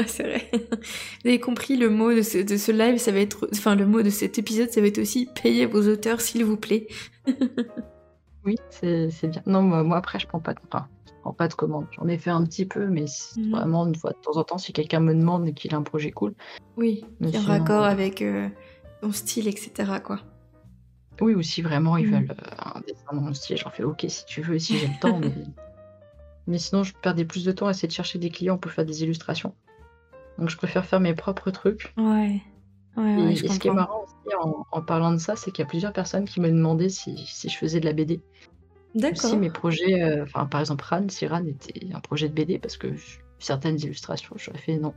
c'est vrai. Vous avez compris, le mot de ce, de ce, live, ça va être, enfin, le mot de cet épisode, ça va être aussi payer vos auteurs, s'il vous plaît. oui, c'est bien. Non, moi, après, je prends pas de, enfin, je prends pas de commande. J'en ai fait un petit peu, mais mhm. vraiment, une fois de temps en temps, si quelqu'un me demande et qu'il a un projet cool. Oui, qui est en raccord avec euh, ton style, etc., quoi. Oui, ou si vraiment ils mhm. veulent euh, un dessin dans mon style, j'en fais ok si tu veux, si j'ai le temps, mais mais sinon, je perdais plus de temps à essayer de chercher des clients pour faire des illustrations. Donc, je préfère faire mes propres trucs. Ouais. ouais, et, ce qui est marrant aussi en, parlant de ça, c'est qu'il y a plusieurs personnes qui me demandaient si, je faisais de la BD. D'accord. Si mes projets, euh, enfin par exemple Ran, si Ran était un projet de BD, parce que certaines illustrations, j'aurais fait non.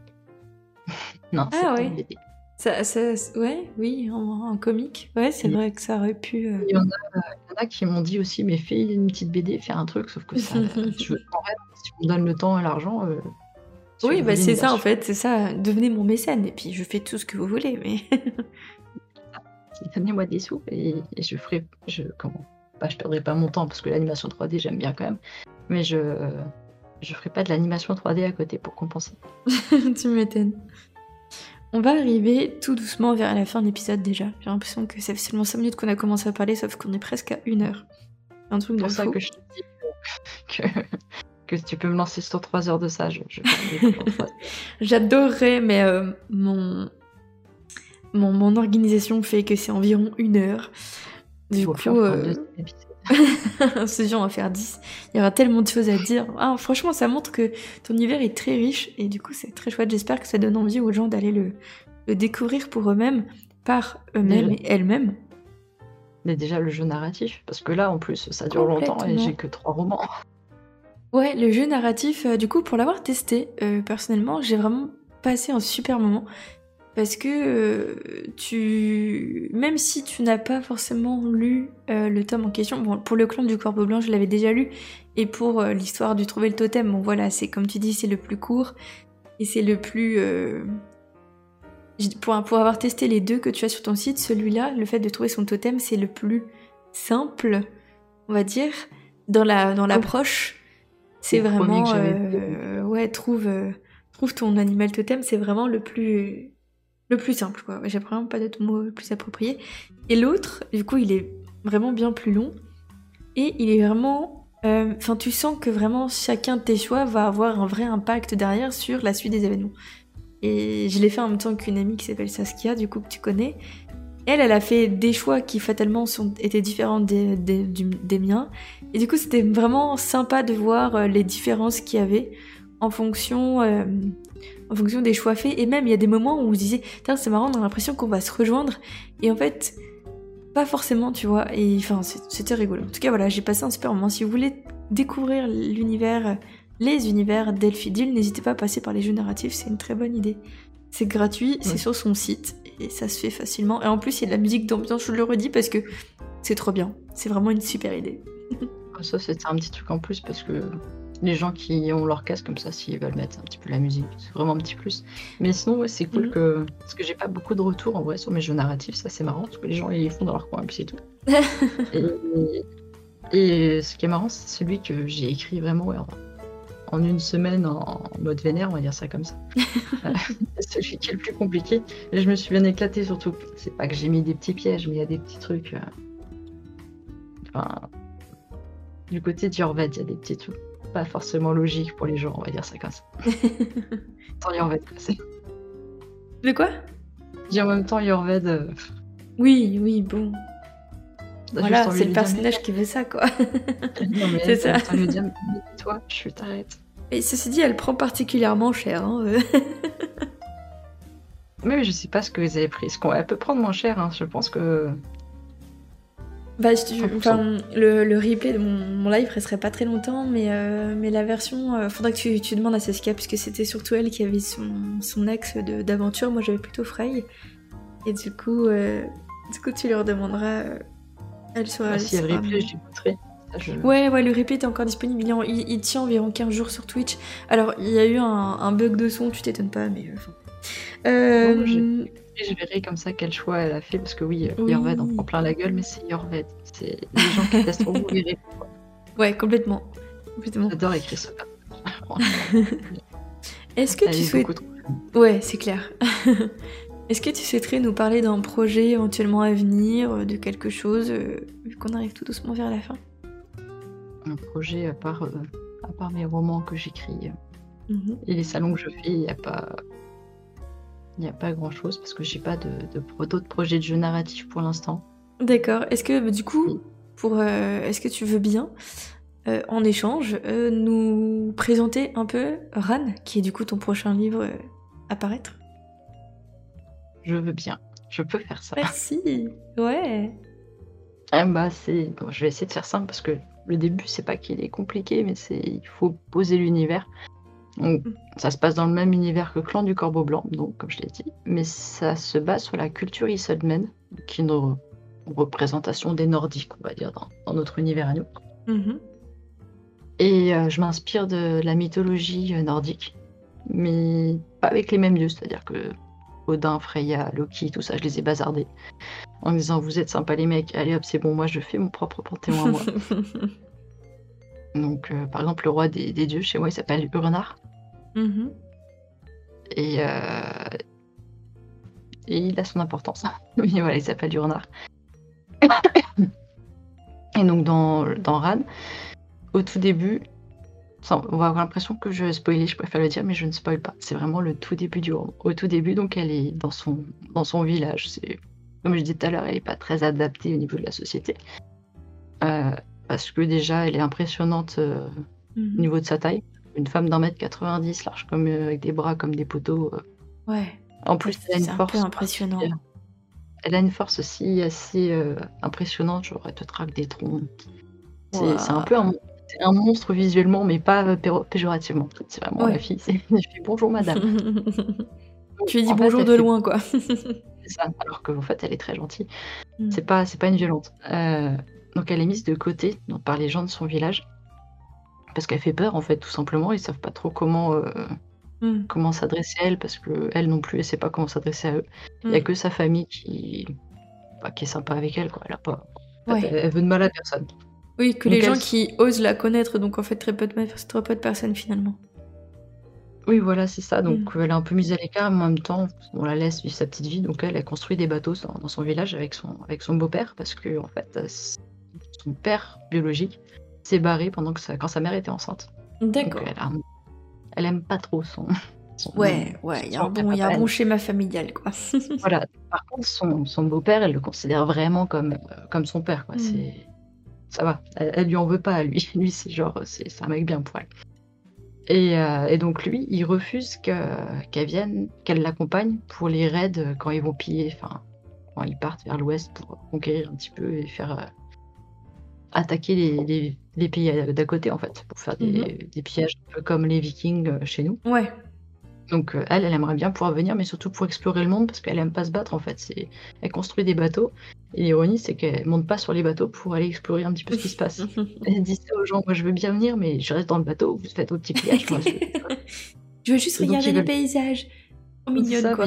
non, c'est ah, pas une BD. Ça, ça, ouais, oui, en, comique. Ouais, c'est vrai que ça aurait pu. Euh, il, y en a, qui m'ont dit aussi, mais fais une petite BD, fais un truc, sauf que ça, je, en fait, si on donne le temps et l'argent, euh, Oui, bah c'est ça en fait, c'est ça. Devenez mon mécène et puis je fais tout ce que vous voulez, mais. Donnez-moi des sous et, je ferai. Je, comment bah, Je perdrai pas mon temps parce que l'animation 3D j'aime bien quand même, mais je je ferai pas de l'animation 3D à côté pour compenser. tu m'étonnes. On va arriver tout doucement vers la fin de l'épisode déjà. J'ai l'impression que c'est seulement 5 minutes qu'on a commencé à parler, sauf qu'on est presque à 1 heure. Un truc de pour ça que je te dis que, que, tu peux me lancer sur 3 heures de ça. Je, J'adorerais, mais euh, mon, mon, mon, organisation fait que c'est environ 1 heure. Du coup, euh... ce jour, on va faire 10. Il y aura tellement de choses à dire. Ah, franchement, ça montre que ton univers est très riche et du coup, c'est très chouette. J'espère que ça donne envie aux gens d'aller le, découvrir pour eux-mêmes, par eux-mêmes et elles-mêmes. Mais déjà, le jeu narratif, parce que là, en plus, ça dure longtemps et j'ai que trois romans. Ouais, le jeu narratif, euh, du coup, pour l'avoir testé, euh, personnellement, j'ai vraiment passé un super moment parce que euh, tu même si tu n'as pas forcément lu euh, le tome en question bon pour le clan du corbeau blanc je l'avais déjà lu. Et pour euh, l'histoire du trouver le totem bon voilà c'est comme tu dis c'est le plus court. Et c'est le plus pour, pour avoir testé les deux que tu as sur ton site celui-là le fait de trouver son totem c'est le plus simple on va dire dans la dans l'approche. C'est vraiment ouais trouve trouve ton animal totem c'est vraiment le plus le plus simple, quoi. J'ai vraiment pas d'autre mot plus approprié. Et l'autre, du coup, il est vraiment bien plus long. Et il est vraiment. Euh, enfin, tu sens que vraiment chacun de tes choix va avoir un vrai impact derrière sur la suite des événements. Et je l'ai fait en même temps qu'une amie qui s'appelle Saskia, du coup, que tu connais. Elle, elle a fait des choix qui fatalement sont, étaient différents des, miens. Et du coup, c'était vraiment sympa de voir euh, les différences qu'il y avait en fonction. Euh, en fonction des choix faits. Et même, il y a des moments où vous disiez, c'est marrant, on a l'impression qu'on va se rejoindre. Et en fait, pas forcément, tu vois. Et enfin, c'était rigolo. En tout cas, voilà, j'ai passé un super moment. Si vous voulez découvrir l'univers, les univers d'Elfidil, n'hésitez pas à passer par les jeux narratifs, c'est une très bonne idée. C'est gratuit, c'est sur son site, et ça se fait facilement. Et en plus, il y a de la musique d'ambiance, je le redis, parce que c'est trop bien. C'est vraiment une super idée. Ça, c'était un petit truc en plus, parce que les gens qui ont leur casque comme ça, s'ils veulent mettre un petit peu la musique, c'est vraiment un petit plus. Mais sinon, ouais, c'est cool mhm. que. Parce que j'ai pas beaucoup de retours en vrai sur mes jeux narratifs, ça c'est marrant, parce que les gens ils font dans leur coin, et puis c'est tout. et, ce qui est marrant, c'est celui que j'ai écrit vraiment en, une semaine en, mode vénère, on va dire ça comme ça. c'est celui qui est le plus compliqué. Et je me suis bien éclatée surtout. C'est pas que j'ai mis des petits pièges, mais il y a des petits trucs. Euh, enfin. Du côté d'Yorvad, il y a des petits trucs pas forcément logique pour les gens, on va dire ça comme ça. Tant Yorved, c'est. De quoi? Dis en même temps Yorved. Euh, oui, oui, bon. Voilà, c'est le personnage qui veut ça, quoi. c'est ça. Lui dire, toi, je t'arrête. Et ceci dit, elle prend particulièrement cher. Hein, euh. mais je sais pas ce que vous avez pris. Ce qu'on... Elle peut prendre moins cher, hein. je pense que bah, enfin, le, le, replay de mon, live resterait pas très longtemps, mais, euh, mais la version. Euh, faudra que tu, tu, demandes à Saskia, puisque c'était surtout elle qui avait son, son axe d'aventure. Moi, j'avais plutôt Frey. Et du coup, euh, du coup, tu leur demanderas. elle sera. Ah, si le replay, je Ouais, ouais, le replay est encore disponible. Il, il, tient environ 15 jours sur Twitch. Alors, il y a eu un, un bug de son, tu t'étonnes pas, mais. Euh, je verrai comme ça quel choix elle a fait, parce que oui, oui. Yorved en prend plein la gueule, mais c'est Yorved. C'est les gens qui testent vous verrez. Ouais, complètement. complètement. J'adore écrire ça. Est-ce que tu souhaites... Ouais, c'est clair. Est-ce que tu souhaiterais nous parler d'un projet éventuellement à venir, euh, de quelque chose, euh, vu qu'on arrive tout doucement vers la fin? Un projet à part, euh, à part mes romans que j'écris mhm. et les salons que je fais, il n'y a pas il n'y a pas grand chose parce que j'ai pas de, d'autres projets de jeux narratifs pour l'instant. D'accord. Est-ce que du coup, pour, euh, est-ce que tu veux bien, euh, en échange, euh, nous présenter un peu Ran, qui est du coup ton prochain livre à paraître? Je veux bien. Je peux faire ça. Merci. Ouais. Ah bah c'est. je vais essayer de faire simple parce que le début c'est pas qu'il est compliqué, mais c'est il faut poser l'univers. Mm. ça se passe dans le même univers que Clan du Corbeau Blanc, donc comme je l'ai dit, mais ça se base sur la culture Isolmen, qui est une représentation des Nordiques, on va dire, dans, notre univers à nous. Mm-hmm. Et euh, je m'inspire de la mythologie euh, nordique. mais pas avec les mêmes dieux. C'est-à-dire que Odin, Freya, Loki, tout ça, je les ai bazardés. En disant, vous êtes sympas les mecs, allez hop, c'est bon, moi je fais mon propre panthéon à moi. Donc, euh, par exemple, le roi des, dieux, chez moi, il s'appelle Urnard. Et, euh, et il a son importance. oui, voilà, il s'appelle Urnard. et donc, dans, dans Ran, au tout début, on va avoir l'impression que je spoilais, je préfère le dire, mais je ne spoil pas. C'est vraiment le tout début du roman. Au tout début, donc, elle est dans son, dans son village. C'est, comme je disais tout à l'heure, elle n'est pas très adaptée au niveau de la société. Euh, parce que déjà, elle est impressionnante euh, mhm. au niveau de sa taille. Une femme d'un mètre 90, large comme euh, avec des bras comme des poteaux. Ouais. En plus, elle a une force. impressionnant. Elle a une force aussi assez impressionnante, genre elle te traque des troncs. C'est un peu un, un monstre visuellement, mais pas péjorativement. C'est vraiment la fille. Je fais bonjour madame. tu lui dis bonjour de loin, quoi. c'est ça, alors qu'en fait, elle est très gentille. Mm. C'est pas, c'est pas une violente. Euh, donc elle est mise de côté donc, par les gens de son village. Parce qu'elle fait peur, en fait, tout simplement. Ils savent pas trop comment, euh, mm. comment s'adresser à elle, parce que elle non plus, elle sait pas comment s'adresser à eux. Il y a mm. que sa famille qui, bah, qui est sympa avec elle, quoi. Elle, a pas... elle veut de mal à personne. Oui, que les gens qui osent la connaître, donc en fait très peu de, très peu de personnes finalement. Oui, voilà, c'est ça. Donc mm. elle est un peu mise à l'écart, mais en même temps, on la laisse vivre sa petite vie. Donc elle a construit des bateaux dans, son village avec son, avec son beau-père, parce que en fait, son père biologique s'est barré pendant que quand sa mère était enceinte. D'accord. Elle, elle, aime pas trop son. ouais, ouais, il y a un bon, y a un bon schéma familial, quoi. voilà. Par contre, son, son beau-père, elle le considère vraiment comme, euh, comme son père, quoi. Mm. C'est ça va. Elle, lui en veut pas à lui. Lui, c'est genre, c'est un mec bien pour elle. Et, euh, donc lui, il refuse qu'elle vienne, qu'elle l'accompagne pour les raids quand ils vont piller, enfin, quand ils partent vers l'ouest pour conquérir un petit peu et faire euh, attaquer les, les, pays d'à côté en fait, pour faire des, des, pillages un peu comme les Vikings euh, chez nous. Ouais. Donc euh, elle, elle aimerait bien pouvoir venir, mais surtout pour explorer le monde, parce qu'elle aime pas se battre en fait. Elle construit des bateaux, et l'ironie c'est qu'elle monte pas sur les bateaux pour aller explorer un petit peu ce qui se passe. elle dit ça aux gens, moi je veux bien venir, mais je reste dans le bateau, vous faites vos petits pillages. je... veux juste regarder les paysages. Oh, mignonne quoi.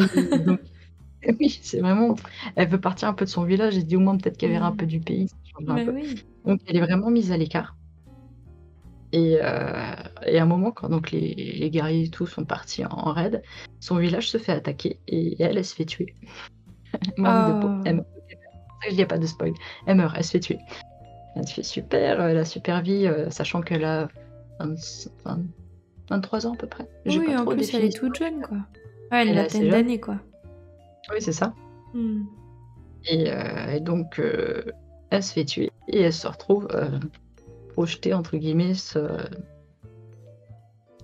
oui, c'est vraiment... Elle veut partir un peu de son village, et dit au moins peut-être qu'elle verra un peu du pays. Donc elle est vraiment mise à l'écart. Et, euh, et, à un moment, quand donc les, les guerriers et tout sont partis en, raid, son village se fait attaquer et elle, elle se fait tuer. Manque de peau. Elle meurt. Il n'y a pas de spoil. Elle meurt, elle se fait tuer. Elle se fait super, elle a super vie, euh, sachant qu'elle a 23 ans à peu près. Oui, pas en plus, elle est toute jeune, quoi. Ouais, elle, a une d'années, quoi. Oui, c'est ça. Hmm. Et, euh, et, donc, euh, elle se fait tuer et elle se retrouve projeté entre guillemets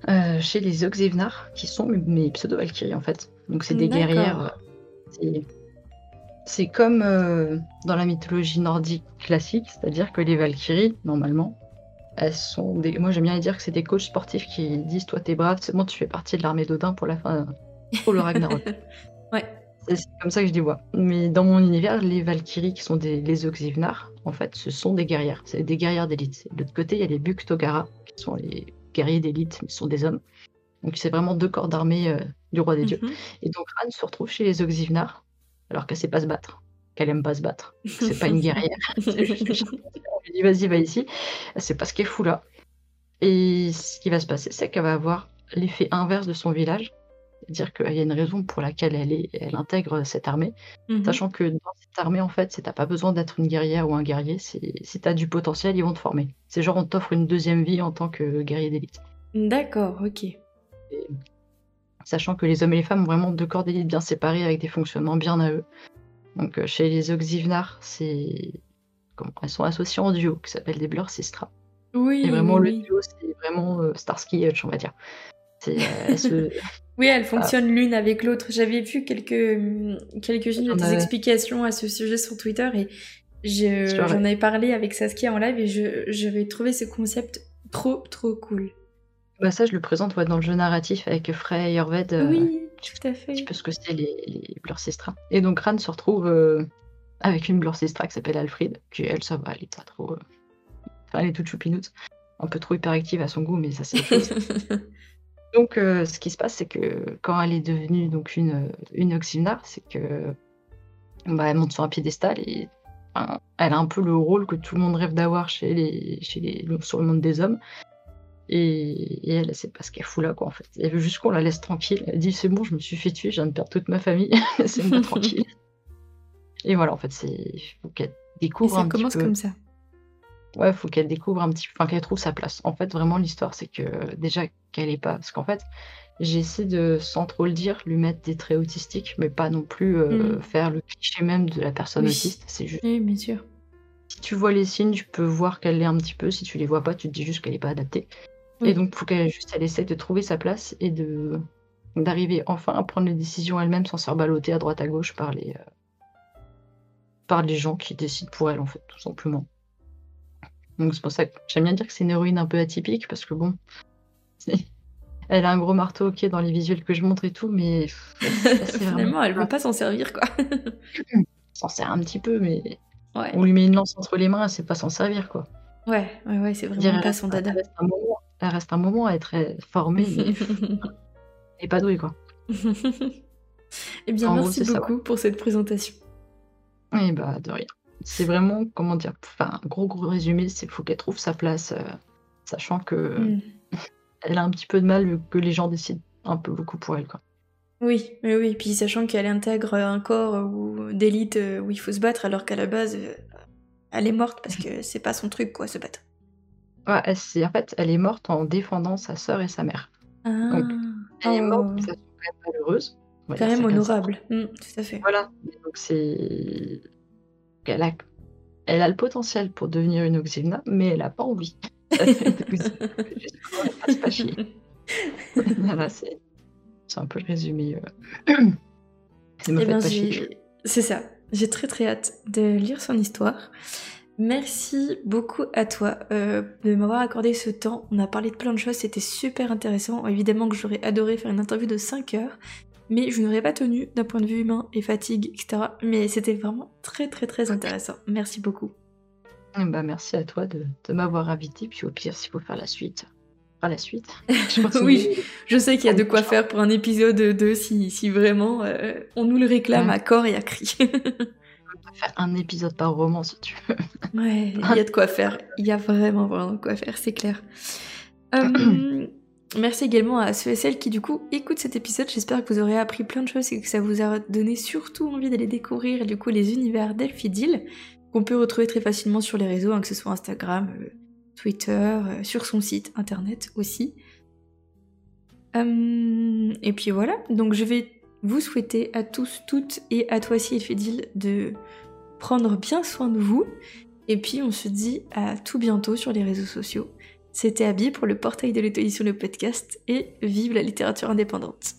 euh, chez les Oxyvnar, qui sont mes, pseudo-valkyries en fait. Donc c'est des guerrières. Euh, c'est comme euh, dans la mythologie nordique classique, c'est-à-dire que les Valkyries, normalement, elles sont des. Moi j'aime bien dire que c'est des coachs sportifs qui disent Toi t'es brave, c'est bon, tu fais partie de l'armée d'Odin pour la fin, pour le Ragnarok. C'est comme ça que je les vois. Mais dans mon univers, les Valkyries qui sont des, les Oxyvnar, en fait, ce sont des guerrières. C'est des guerrières d'élite. De l'autre côté, il y a les Buktogara, qui sont les guerriers d'élite, mais ce sont des hommes. Donc c'est vraiment deux corps d'armée euh, du roi des dieux. Mhm. Et donc Ran se retrouve chez les Oxyvnar, alors qu'elle sait pas se battre, qu'elle aime pas se battre. C'est pas une guerrière. Lui dit vas-y, va ici. C'est pas ce qu'elle fout là. Et ce qui va se passer, c'est qu'elle va avoir l'effet inverse de son village, dire qu'il y a une raison pour laquelle elle, est, elle intègre cette armée, mhm. sachant que dans cette armée, en fait, c'est t'as pas besoin d'être une guerrière ou un guerrier, si t'as du potentiel, ils vont te former. C'est genre on t'offre une deuxième vie en tant que guerrier d'élite. D'accord, ok. sachant que les hommes et les femmes ont vraiment deux corps d'élite bien séparés avec des fonctionnements bien à eux. Donc euh, chez les Oxyvnar, c'est elles sont associées en duo qui s'appelle des Blur Sistra. Oui. Et vraiment le duo, c'est vraiment euh, Starsky Hutch, on va dire. Euh, oui, elles fonctionnent l'une avec l'autre. J'avais vu quelques, quelques-unes de tes explications à ce sujet sur Twitter et j'en avais parlé avec Saskia en live et j'avais trouvé ce concept trop, trop cool. Bah ça, je le présente dans le jeu narratif avec Frey et Yorved. Euh, oui, tout à fait. Un petit peu ce que c'était les, les Et donc Ran se retrouve euh, avec une Blurcistra qui s'appelle Alfred, qui elle, ça va, elle est pas trop... elle est toute choupinoute. Un peu trop hyperactive à son goût, mais ça c'est. Donc, euh, ce qui se passe, c'est que quand elle est devenue donc une, une c'est que bah, elle monte sur un piédestal et elle a un peu le rôle que tout le monde rêve d'avoir chez les, chez les, sur le monde des hommes. Et, elle, elle sait pas ce qu'elle fout là, quoi, en fait. Elle veut juste qu'on la laisse tranquille. Elle dit c'est bon, je me suis fait tuer, je viens de perdre toute ma famille, c'est moi tranquille. Et voilà, en fait, c'est faut qu'elle découvre un commence petit comme ça. Ouais, faut qu'elle découvre un petit, enfin qu'elle trouve sa place. En fait, vraiment, l'histoire, c'est que déjà qu'elle est pas, parce qu'en fait, j'essaie de, sans trop le dire, lui mettre des traits autistiques, mais pas non plus euh, mm. faire le cliché même de la personne autiste. C'est juste. Oui, bien sûr. Si tu vois les signes, tu peux voir qu'elle l'est un petit peu. Si tu les vois pas, tu te dis juste qu'elle est pas adaptée. Et donc, faut qu'elle juste, elle essaie de trouver sa place et de d'arriver enfin à prendre les décisions elle-même sans se faire balloter à droite à gauche par les euh, par les gens qui décident pour elle en fait, tout simplement. Donc c'est pour ça que j'aime bien dire que c'est une héroïne un peu atypique parce que bon, elle a un gros marteau ok dans les visuels que je montre et tout, mais finalement elle veut pas s'en servir quoi. s'en sert un petit peu, mais on lui met une lance entre les mains, elle sait pas s'en servir quoi. Ouais, ouais, ouais, c'est vraiment pas son dada. Elle reste, un moment, à être formée, mais et pas douée quoi. eh bien, merci beaucoup pour cette présentation. Oui, bah de rien c'est vraiment, comment dire, enfin, gros gros résumé, c'est qu'il faut qu'elle trouve sa place, euh, sachant que mm. elle a un petit peu de mal que les gens décident un peu beaucoup pour elle, quoi. Oui, oui, oui, puis sachant qu'elle intègre un corps d'élite euh, où il faut se battre, alors qu'à la base, euh, elle est morte parce que c'est pas son truc, quoi, se battre. Ouais, en fait, elle est morte en défendant sa sœur et sa mère. Ah, Donc, elle est morte de façon quand même malheureuse. quand même honorable, mm, tout à fait. Voilà, donc c'est elle a, elle a le potentiel pour devenir une Oxymna, mais elle n'a pas envie. voilà, c'est un peu le résumé. Euh. Eh ben, c'est ça. J'ai très très hâte de lire son histoire. Merci beaucoup à toi euh, de m'avoir accordé ce temps. On a parlé de plein de choses, c'était super intéressant. Évidemment que j'aurais adoré faire une interview de 5 heures, mais je n'aurais pas tenu d'un point de vue humain et fatigue, etc. Mais c'était vraiment très très très intéressant. Merci beaucoup. Bah, merci à toi de, m'avoir invité, puis au pire, s'il faut faire la suite, fera la suite. oui, je sais qu'il y a de quoi faire pour un épisode 2 si, si vraiment euh, on nous le réclame à corps et à cri. on peut faire un épisode par roman si tu veux. ouais, il y a de quoi faire. Il y a vraiment vraiment de quoi faire, c'est clair. Euh, Merci également à ceux et celles qui du coup écoutent cet épisode. J'espère que vous aurez appris plein de choses et que ça vous a donné surtout envie d'aller découvrir du coup les univers d'Elfidil qu'on peut retrouver très facilement sur les réseaux, hein, que ce soit Instagram, euh, Twitter, euh, sur son site internet aussi. Hum, et puis voilà, donc je vais vous souhaiter à tous, toutes et à toi aussi Elfidil de prendre bien soin de vous. Et puis on se dit à tout bientôt sur les réseaux sociaux. C'était Abby pour le portail de l'auto sur le podcast et vive la littérature indépendante.